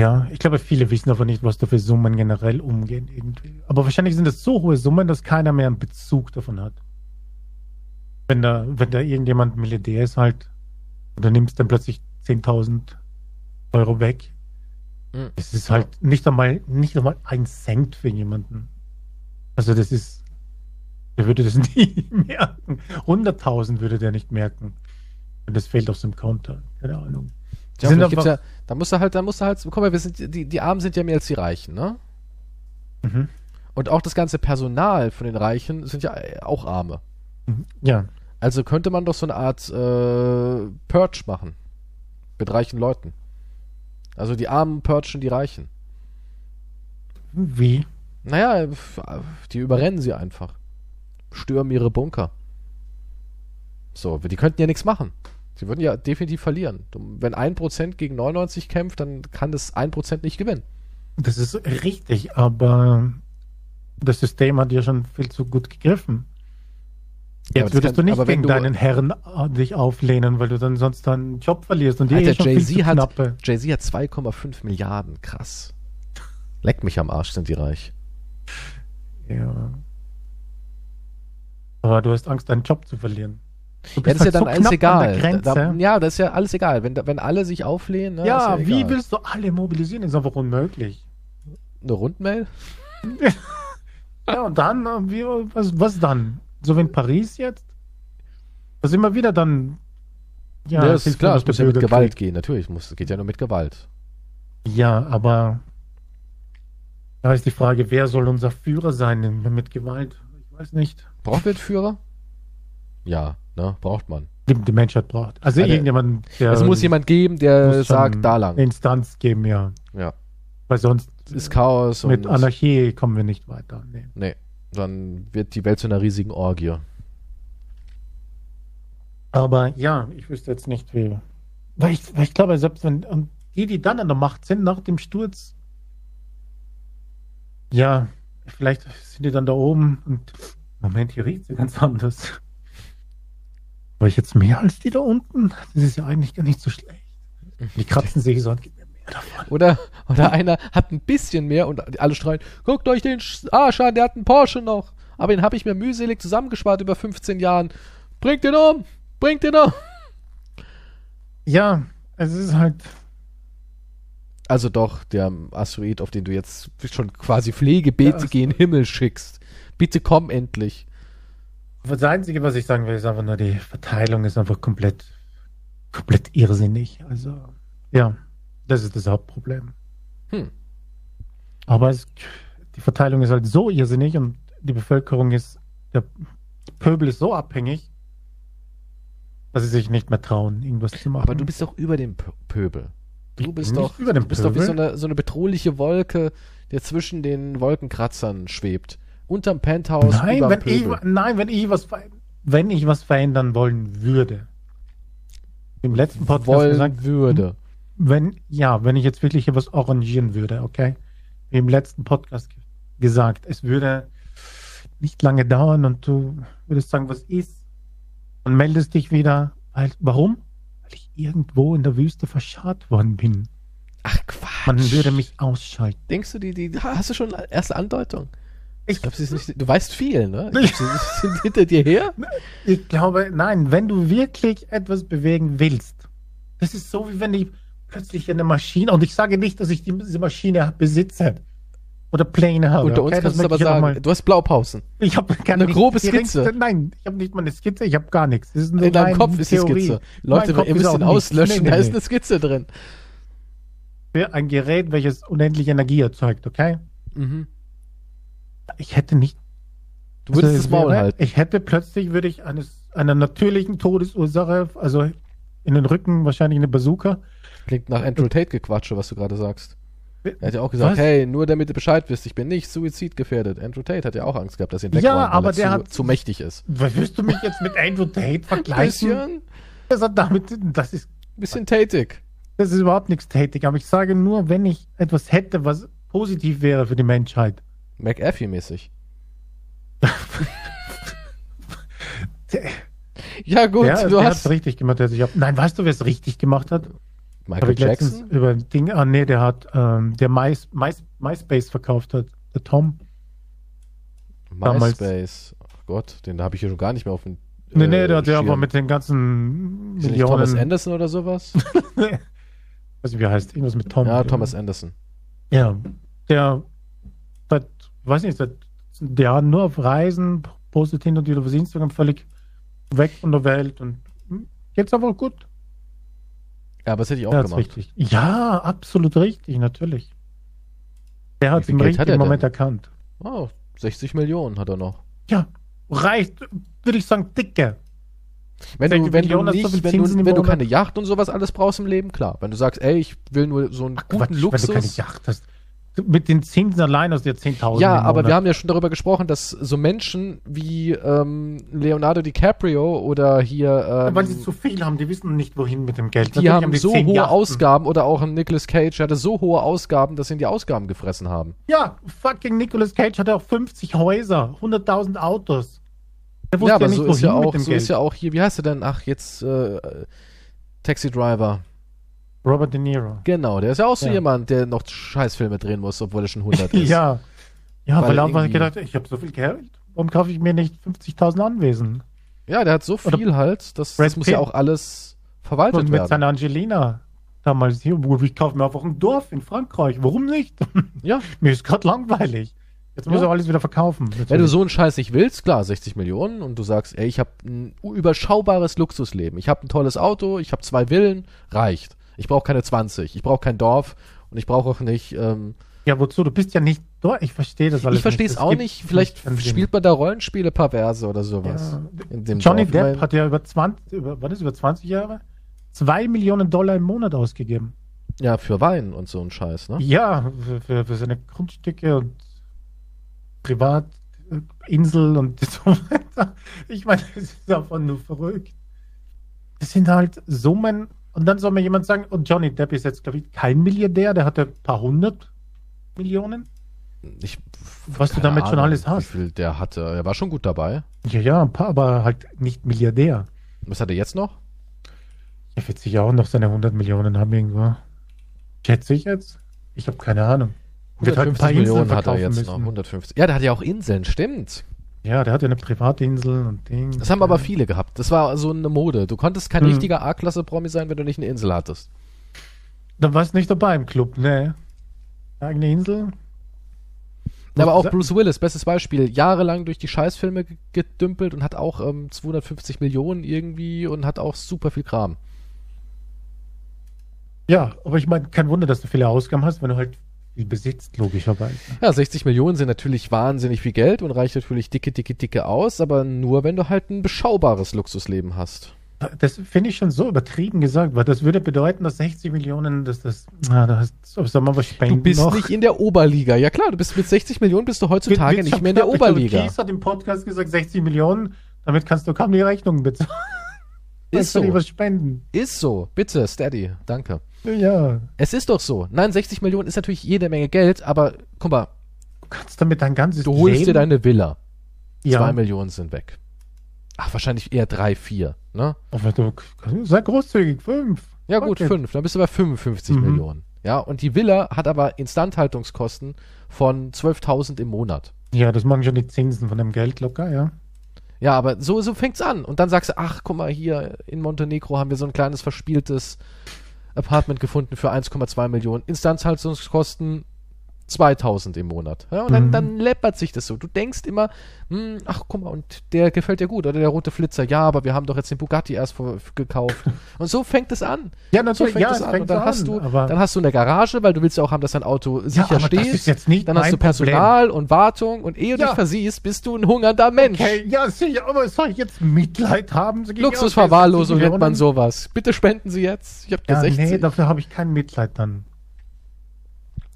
Ja, ich glaube, viele wissen aber nicht, was da für Summen generell umgehen irgendwie. Aber wahrscheinlich sind das so hohe Summen, dass keiner mehr einen Bezug davon hat. Wenn da, wenn da irgendjemand Milliardär ist halt, und du nimmst dann plötzlich 10.000 Euro weg. Mhm. Es ist halt nicht einmal, nicht einmal ein Cent für jemanden. Also das ist, der würde das [LAUGHS] nie merken. 100.000 würde der nicht merken. Und das fehlt auf seinem Counter. Keine Ahnung. Ja, sind aber, ja, da musst du halt, da musst du halt, guck mal, wir sind, die, die Armen sind ja mehr als die Reichen, ne? Mhm. Und auch das ganze Personal von den Reichen sind ja auch Arme. Mhm. Ja. Also könnte man doch so eine Art äh, Purge machen. Mit reichen Leuten. Also die Armen purgen die Reichen. Wie? Naja, die überrennen sie einfach. Stürmen ihre Bunker. So, die könnten ja nichts machen. Sie würden ja definitiv verlieren. Wenn ein Prozent gegen 99 kämpft, dann kann das ein Prozent nicht gewinnen. Das ist richtig, aber das System hat ja schon viel zu gut gegriffen. Jetzt würdest kann, du nicht gegen du, deinen Herrn äh, dich auflehnen, weil du dann sonst deinen Job verlierst und die Alter, eh Jay-Z hat, Jay hat 2,5 Milliarden, krass. Leck mich am Arsch, sind die reich. Ja. Aber du hast Angst, deinen Job zu verlieren. Ja, das ist ja dann so alles egal. Da, ja, das ist ja alles egal. Wenn, wenn alle sich auflehnen. Ne, ja, ja wie willst du alle mobilisieren? Das ist einfach unmöglich. Eine Rundmail? [LAUGHS] ja, und dann, äh, wie, was, was dann? So wie in Paris jetzt? Das ist immer wieder dann. Ja, ja das ist klar, es muss ja mit Gewalt kriegt. gehen. Natürlich, muss, es geht ja nur mit Gewalt. Ja, aber da ist die Frage, wer soll unser Führer sein mit Gewalt? Ich weiß nicht. Braucht wir einen Führer? Ja. Ne? Braucht man. Die, die Menschheit braucht. Also, also irgendjemand, der. Es muss jemand geben, der sagt, da lang. Instanz geben, ja. Ja. Weil sonst. Ist Chaos. Mit Anarchie kommen wir nicht weiter. Nee. nee. Dann wird die Welt zu einer riesigen Orgie. Aber ja, ich wüsste jetzt nicht, wie. Weil ich, weil ich glaube, selbst wenn. Die, die dann an der Macht sind, nach dem Sturz. Ja, vielleicht sind die dann da oben und. Moment, hier riecht sie ganz anders. War ich jetzt mehr als die da unten? Das ist ja eigentlich gar nicht so schlecht. Die kratzen sich so und Oder, oder einer hat ein bisschen mehr und alle schreien, guckt euch den Arsch an, der hat einen Porsche noch. Aber den habe ich mir mühselig zusammengespart über 15 Jahren. Bringt den um! Bringt den um! Ja, es ist halt. Also doch, der Asteroid, auf den du jetzt schon quasi Pflegebete gehen Himmel schickst. Bitte komm endlich. Das Einzige, was ich sagen will, ist einfach nur, die Verteilung ist einfach komplett, komplett irrsinnig. Also, ja, das ist das Hauptproblem. Hm. Aber es, die Verteilung ist halt so irrsinnig und die Bevölkerung ist, der Pöbel ist so abhängig, dass sie sich nicht mehr trauen, irgendwas zu machen. Aber du bist doch über dem Pöbel. Du bist doch, über dem du bist Pöbel. doch wie so eine, so eine bedrohliche Wolke, der zwischen den Wolkenkratzern schwebt unterm Penthouse. Nein, wenn ich, nein, wenn ich was, wenn ich was verändern wollen würde. Im letzten Podcast wollen gesagt, würde. Wenn, ja, wenn ich jetzt wirklich etwas arrangieren würde, okay? Wie im letzten Podcast gesagt, es würde nicht lange dauern und du würdest sagen, was ist? Und meldest dich wieder. Warum? Weil ich irgendwo in der Wüste verscharrt worden bin. Ach Quatsch. Man würde mich ausschalten. Denkst du, die, die hast du schon erste Andeutung? Ich, glaube, nicht, du weißt viel, ne? Ich glaub, sie sind hinter dir her? Ich glaube, nein, wenn du wirklich etwas bewegen willst, das ist so, wie wenn ich plötzlich eine Maschine, und ich sage nicht, dass ich diese Maschine besitze oder Pläne habe. Unter uns kannst du aber sagen, du hast Blaupausen. Ich habe eine grobe Skizze. Geringste, nein, ich habe nicht mal eine Skizze, ich habe gar nichts. In deinem Kopf ist Theorie. die Skizze. Leute, ihr müsst den auslöschen, nee, nee, da ist eine Skizze drin. Für ein Gerät, welches unendlich Energie erzeugt, okay? Mhm. Ich hätte nicht. Du würdest also, das Maul wäre, halten. Ich hätte plötzlich, würde ich eines, einer natürlichen Todesursache, also in den Rücken wahrscheinlich eine Bazooka. Klingt nach Andrew Tate Gequatsche, was du gerade sagst. Er hat ja auch gesagt, was? hey, nur damit du Bescheid wisst, ich bin nicht suizidgefährdet. Andrew Tate hat ja auch Angst gehabt, dass ihn wegräumen, ja, aber der zu, hat zu mächtig ist. Willst du mich jetzt mit Andrew Tate [LAUGHS] vergleichen? Bisschen? Das hat damit, das ist bisschen tätig. Das ist überhaupt nichts tätig, aber ich sage nur, wenn ich etwas hätte, was positiv wäre für die Menschheit. McAfee-mäßig. [LAUGHS] ja, gut, der, du der hast es richtig gemacht. Also hab, nein, weißt du, wer es richtig gemacht hat? Michael Jackson? Über Ding, ah, nee, der hat, ähm, der My, My, MySpace verkauft hat. Der Tom. MySpace. Ach Gott, den habe ich hier schon gar nicht mehr auf dem. Äh, nee, nee, der hat ja aber mit den ganzen Ist Millionen. Thomas Anderson oder sowas? [LAUGHS] weiß nicht, wie er heißt. Irgendwas mit Tom. Ja, Thomas Anderson. Ja, der seit, weiß nicht, seit Jahren nur auf Reisen, postet hin und wieder auf Instagram völlig weg von der Welt und hm, geht's aber gut. Ja, aber das hätte ich auch ja, gemacht. Richtig. Ja, absolut richtig, natürlich. Der hat im richtigen Moment denn? erkannt. Oh, 60 Millionen hat er noch. Ja, reicht, würde ich sagen, dicke. Wenn du, wenn du, nicht, wenn, du, wenn du keine Yacht und sowas alles brauchst im Leben, klar. Wenn du sagst, ey, ich will nur so einen Ach, guten Quatsch, Luxus. Wenn du keine Yacht hast. Mit den Zinsen allein aus der 10.000. Ja, aber wir haben ja schon darüber gesprochen, dass so Menschen wie ähm, Leonardo DiCaprio oder hier. Ähm, Weil sie zu viel haben, die wissen nicht, wohin mit dem Geld. Die Natürlich haben, haben die so hohe Yachten. Ausgaben oder auch ein Nicolas Cage hatte so hohe Ausgaben, dass sie in die Ausgaben gefressen haben. Ja, fucking Nicolas Cage hatte auch 50 Häuser, 100.000 Autos. ja, aber ja nicht, so, ist ja, auch, so ist ja auch hier, wie heißt er denn? Ach, jetzt äh, Taxi Driver. Robert De Niro. Genau, der ist ja auch so ja. jemand, der noch Scheißfilme drehen muss, obwohl er schon 100 ist. [LAUGHS] ja. Ja, weil, weil er einfach gedacht ich habe so viel Geld, warum kaufe ich mir nicht 50.000 Anwesen? Ja, der hat so viel Oder halt, das, das muss ja auch alles verwaltet und mit werden. seiner Angelina damals hier, wo ich kaufe mir einfach ein Dorf in Frankreich. Warum nicht? Ja. [LAUGHS] mir ist gerade langweilig. Jetzt muss ja. er alles wieder verkaufen. Natürlich. Wenn du so einen Scheiß nicht willst, klar, 60 Millionen und du sagst, ey, ich habe ein überschaubares Luxusleben. Ich habe ein tolles Auto, ich habe zwei Villen, reicht. Ich brauche keine 20, ich brauche kein Dorf und ich brauche auch nicht. Ähm, ja, wozu? Du bist ja nicht dort. Ich verstehe das alles. Ich verstehe es auch nicht. Vielleicht spielt man da Rollenspiele perverse oder sowas. Ja. Johnny Dorf. Depp hat ja über 20, über, was ist, über 20 Jahre? 2 Millionen Dollar im Monat ausgegeben. Ja, für Wein und so ein Scheiß, ne? Ja, für, für, für seine Grundstücke und Privatinsel und [LAUGHS] so weiter. Ich meine, das ist einfach nur verrückt. Das sind halt Summen, und dann soll mir jemand sagen, und Johnny Depp ist jetzt, glaube ich, kein Milliardär, der hatte ein paar hundert Millionen. Ich, Was du damit Ahnung, schon alles hast. Wie viel der hatte. Er war schon gut dabei. Ja, ja, ein paar, aber halt nicht Milliardär. Was hat er jetzt noch? Er wird sicher auch noch seine 100 Millionen haben irgendwo. Schätze ich jetzt? Ich habe keine Ahnung. 150 halt Millionen hat er jetzt müssen. noch. 150. Ja, der hat ja auch Inseln, stimmt. Ja, der hatte eine Privatinsel und Ding. Das haben aber viele gehabt. Das war so eine Mode. Du konntest kein hm. richtiger A-Klasse-Promi sein, wenn du nicht eine Insel hattest. Dann warst du nicht dabei im Club, ne? Eigene Insel. aber auch Bruce Willis, bestes Beispiel, jahrelang durch die Scheißfilme gedümpelt und hat auch ähm, 250 Millionen irgendwie und hat auch super viel Kram. Ja, aber ich meine, kein Wunder, dass du viele Ausgaben hast, wenn du halt besitzt, logischerweise. Ja, 60 Millionen sind natürlich wahnsinnig viel Geld und reicht natürlich dicke, dicke, dicke aus, aber nur, wenn du halt ein beschaubares Luxusleben hast. Das finde ich schon so übertrieben gesagt, weil das würde bedeuten, dass 60 Millionen, dass das, na, das soll man was spenden Du bist noch. nicht in der Oberliga. Ja klar, du bist mit 60 Millionen bist du heutzutage nicht mehr in der Oberliga. Kies hat im Podcast gesagt, 60 Millionen, damit kannst du kaum die Rechnungen bezahlen. Ist so. was spenden. Ist so. Bitte, Steady. Danke. Ja. Es ist doch so. Nein, 60 Millionen ist natürlich jede Menge Geld, aber guck mal. Du kannst damit dein ganzes Du holst Leben? dir deine Villa. Ja. Zwei Millionen sind weg. Ach, wahrscheinlich eher drei, vier, ne? Aber du, sei großzügig, fünf. Ja gut, okay. fünf. Dann bist du bei 55 mhm. Millionen. Ja, und die Villa hat aber Instandhaltungskosten von 12.000 im Monat. Ja, das machen schon die Zinsen von dem Geld locker, ja. Ja, aber so, so fängt's an. Und dann sagst du, ach, guck mal, hier in Montenegro haben wir so ein kleines verspieltes Apartment gefunden für 1,2 Millionen. Instandhaltungskosten 2000 im Monat. Ja, und dann, mhm. dann läppert sich das so. Du denkst immer, hm, ach guck mal, und der gefällt dir gut, oder der rote Flitzer, ja, aber wir haben doch jetzt den Bugatti erst vor, gekauft. [LAUGHS] Und so fängt es an. Ja, natürlich, so fängt ja, es an. Und dann hast du, dann hast du eine Garage, weil du willst ja auch haben, dass dein Auto sicher ja, steht. Das ist jetzt nicht dann hast du Personal Problem. und Wartung und ehe du ja. dich versiehst, bist du ein hungernder Mensch. Okay, ja, sicher, aber soll ich jetzt Mitleid haben? Luxusverwahrlosung nennt man sowas. Bitte spenden Sie jetzt. Ich habe ja, 60. Nee, dafür habe ich kein Mitleid dann.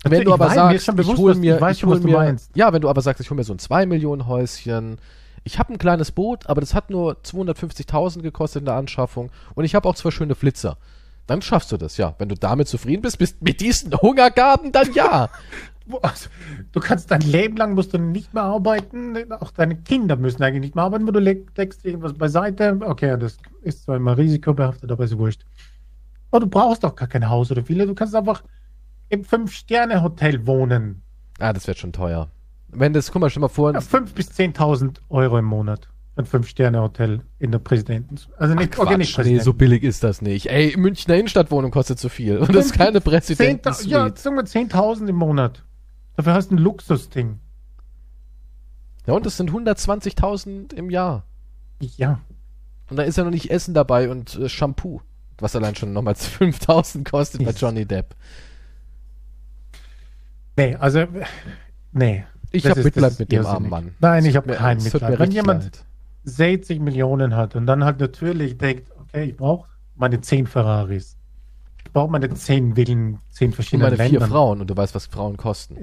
Wenn also du aber weiß, sagst, mir bewusst, ich hol mir, ich weiß schon, was mir, du meinst. Ja, wenn du aber sagst, ich hole mir so ein 2 Millionen Häuschen, ich habe ein kleines Boot, aber das hat nur 250.000 gekostet in der Anschaffung und ich habe auch zwei schöne Flitzer. Dann schaffst du das, ja. Wenn du damit zufrieden bist, bist mit diesen Hungergaben, dann ja. [LAUGHS] Also, du kannst dein Leben lang musst du nicht mehr arbeiten, auch deine Kinder müssen eigentlich nicht mehr arbeiten, wo du legst irgendwas beiseite. Okay, das ist zwar immer risikobehaftet, aber ist wurscht. Aber du brauchst doch gar kein Haus oder viele, du kannst einfach im Fünf-Sterne-Hotel wohnen. Ah, das wird schon teuer. Wenn das, guck mal, stell mal vor. Ja, 5.000 bis 10.000 Euro im Monat. Ein Fünf-Sterne-Hotel in der Präsidenten. Also nicht, Ach, okay, nicht Präsidenten. Nee, so billig ist das nicht. Ey, Münchner Innenstadtwohnung kostet zu viel. Und das ist keine Präsidenten. Ja, sagen wir 10.000 im Monat. Dafür hast du ein Luxusding. Ja, und das sind 120.000 im Jahr. Ja. Und da ist ja noch nicht Essen dabei und äh, Shampoo. Was allein schon nochmals [LAUGHS] 5.000 kostet bei Johnny Depp. Nee, also, nee. Ich habe Mitleid mit dem armen Mann. Nein, ich habe kein Mitleid. Wenn jemand leid. 60 Millionen hat und dann halt natürlich denkt, okay, ich brauche meine 10 Ferraris. Ich brauche meine 10 Villen, 10 verschiedene und meine vier Frauen und du weißt, was Frauen kosten.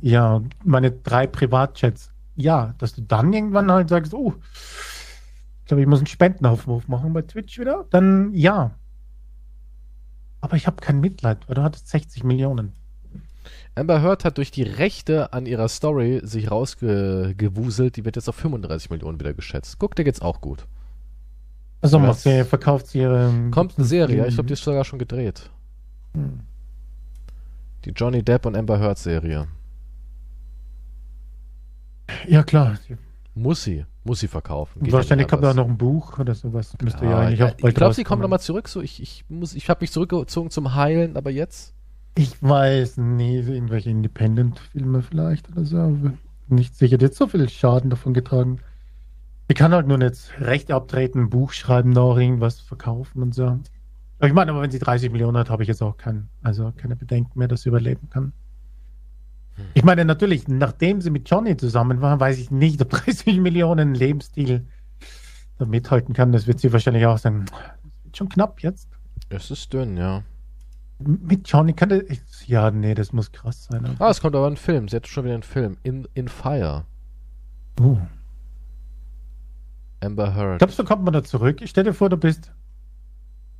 Ja, meine drei Privatjets. Ja, dass du dann irgendwann halt sagst, oh, ich glaube, ich muss einen Spendenaufruf machen bei Twitch wieder. Dann ja. Aber ich habe kein Mitleid, weil du hattest 60 Millionen. Amber Heard hat durch die Rechte an ihrer Story sich rausgewuselt. Die wird jetzt auf 35 Millionen wieder geschätzt. Guck, der geht's auch gut. Also macht sie, verkauft sie ihre. Kommt eine Serie, ich glaube, die ist sogar schon gedreht. Hm. Die Johnny Depp und Amber Heard Serie. Ja, klar. Muss sie. Muss sie verkaufen. Geht Wahrscheinlich kommt da noch ein Buch oder sowas. Müsste ja, ja eigentlich auch bald Ich glaube, sie kommt nochmal zurück. So, ich ich, ich habe mich zurückgezogen zum Heilen, aber jetzt. Ich weiß nicht, irgendwelche Independent-Filme vielleicht oder so. Nicht sicher, die hat so viel Schaden davon getragen. Ich kann halt nur jetzt Recht abtreten, ein Buch schreiben, noch irgendwas verkaufen und so. ich meine, aber wenn sie 30 Millionen hat, habe ich jetzt auch kein, also keine Bedenken mehr, dass sie überleben kann. Ich meine, natürlich, nachdem sie mit Johnny zusammen war, weiß ich nicht, ob [LAUGHS] 30 Millionen Lebensstil da mithalten kann. Das wird sie wahrscheinlich auch sagen. Das wird schon knapp jetzt. Es ist dünn, ja. Mit Johnny kann der. Ja, nee, das muss krass sein. Also. Ah, es kommt aber ein Film. Sie hat schon wieder einen Film. In, in Fire. Oh. Amber Heard. Glaubst du, kommt man da zurück? Ich stell dir vor, du bist.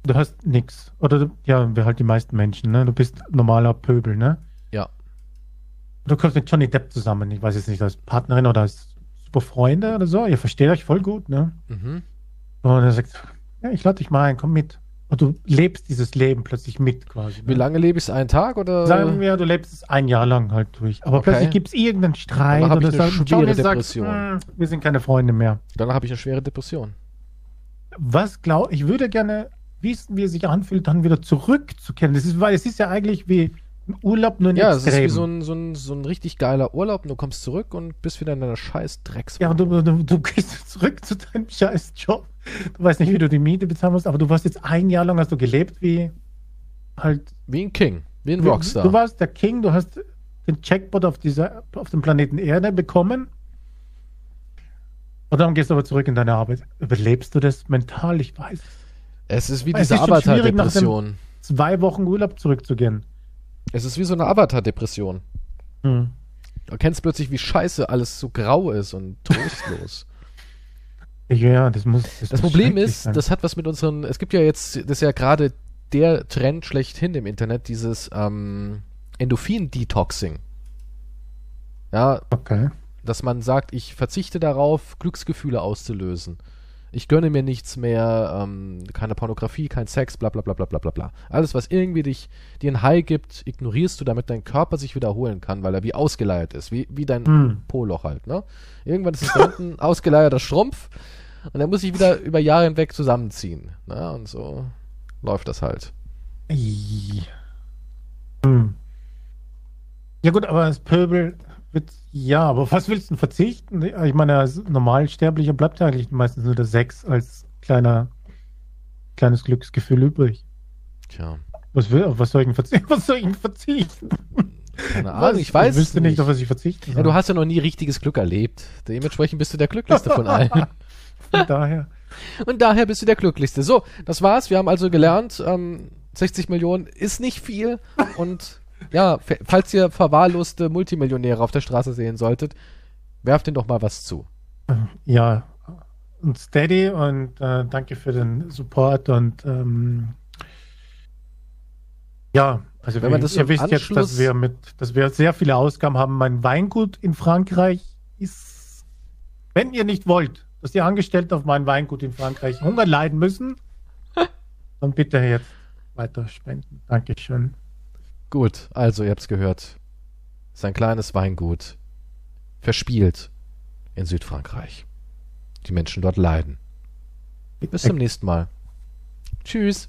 Du hast nix. Oder, ja, wir halt die meisten Menschen, ne? Du bist normaler Pöbel, ne? Ja. Du kommst mit Johnny Depp zusammen. Ich weiß jetzt nicht, als Partnerin oder als super Freunde oder so. Ihr versteht euch voll gut, ne? Mhm. Und er sagt, ja, ich lade dich mal ein, komm mit. Und du lebst dieses Leben plötzlich mit quasi. Ne? Wie lange lebe ich es? Einen Tag oder? Sagen wir, du lebst es ein Jahr lang halt durch. Aber okay. plötzlich gibt es irgendeinen Streit oder eine schwere Johnny Depression. Sagt, hm, wir sind keine Freunde mehr. Danach habe ich eine schwere Depression. Was glaub ich würde gerne wissen, wie es sich anfühlt, dann wieder zurückzukehren. Das ist, weil es ist ja eigentlich wie Urlaub nur in Ja, es ist wie so ein, so, ein, so ein richtig geiler Urlaub und du kommst zurück und bist wieder in deiner scheiß Drecks. Ja, und du, du, du gehst zurück zu deinem scheiß Job du weißt nicht, wie du die Miete bezahlen musst, aber du warst jetzt ein Jahr lang, hast du gelebt wie halt. Wie ein King, wie ein Rockstar. Du warst der King, du hast den Checkpot auf, dieser, auf dem Planeten Erde bekommen. Und dann gehst du aber zurück in deine Arbeit. Überlebst du das mental? Ich weiß. Es ist wie es diese Avatar-Depression. Zwei Wochen Urlaub zurückzugehen. Es ist wie so eine Avatar-Depression. Hm. Du erkennst plötzlich, wie scheiße alles so grau ist und trostlos. [LAUGHS] Ja, das muss. Das, das Problem ist, sein. das hat was mit unseren. Es gibt ja jetzt, das ist ja gerade der Trend schlechthin im Internet, dieses ähm, Endorphin-Detoxing. Ja. Okay. dass man sagt, ich verzichte darauf, Glücksgefühle auszulösen. Ich gönne mir nichts mehr, ähm, keine Pornografie, kein Sex, bla bla bla bla bla bla bla. Alles, was irgendwie dich, dir ein High gibt, ignorierst du, damit dein Körper sich wiederholen kann, weil er wie ausgeleiert ist, wie, wie dein hm. Poloch halt, ne? Irgendwann ist es da unten [LAUGHS] ausgeleierter Schrumpf und er muss sich wieder über Jahre hinweg zusammenziehen. Ne? Und so läuft das halt. Hm. Ja gut, aber das Pöbel ja, aber was willst du denn verzichten? Ich meine, als Normalsterblicher bleibt ja eigentlich meistens nur der Sex als kleiner, kleines Glücksgefühl übrig. Tja. Was, will, was soll ich denn verzichten? [LAUGHS] Was soll ich denn verzichten? Keine Ahnung, ich weiß. Ich wüsste nicht, auf was ich verzichten soll. Ja, du hast ja noch nie richtiges Glück erlebt. Dementsprechend bist du der glücklichste von allen. [LAUGHS] [LAUGHS] von daher. Und daher bist du der glücklichste. So, das war's. Wir haben also gelernt, ähm, 60 Millionen ist nicht viel und ja, falls ihr verwahrloste Multimillionäre auf der Straße sehen solltet, werft ihnen doch mal was zu. Ja, und steady und äh, danke für den Support und ähm, ja, also wenn man das ihr wisst Anschluss jetzt, dass wir mit, dass wir sehr viele Ausgaben haben. Mein Weingut in Frankreich ist, wenn ihr nicht wollt, dass die Angestellten auf mein Weingut in Frankreich Hunger leiden müssen, [LAUGHS] dann bitte jetzt weiter spenden. Dankeschön. Gut, also ihr habt's gehört. Sein kleines Weingut. Verspielt in Südfrankreich. Die Menschen dort leiden. Bis zum nächsten Mal. Tschüss.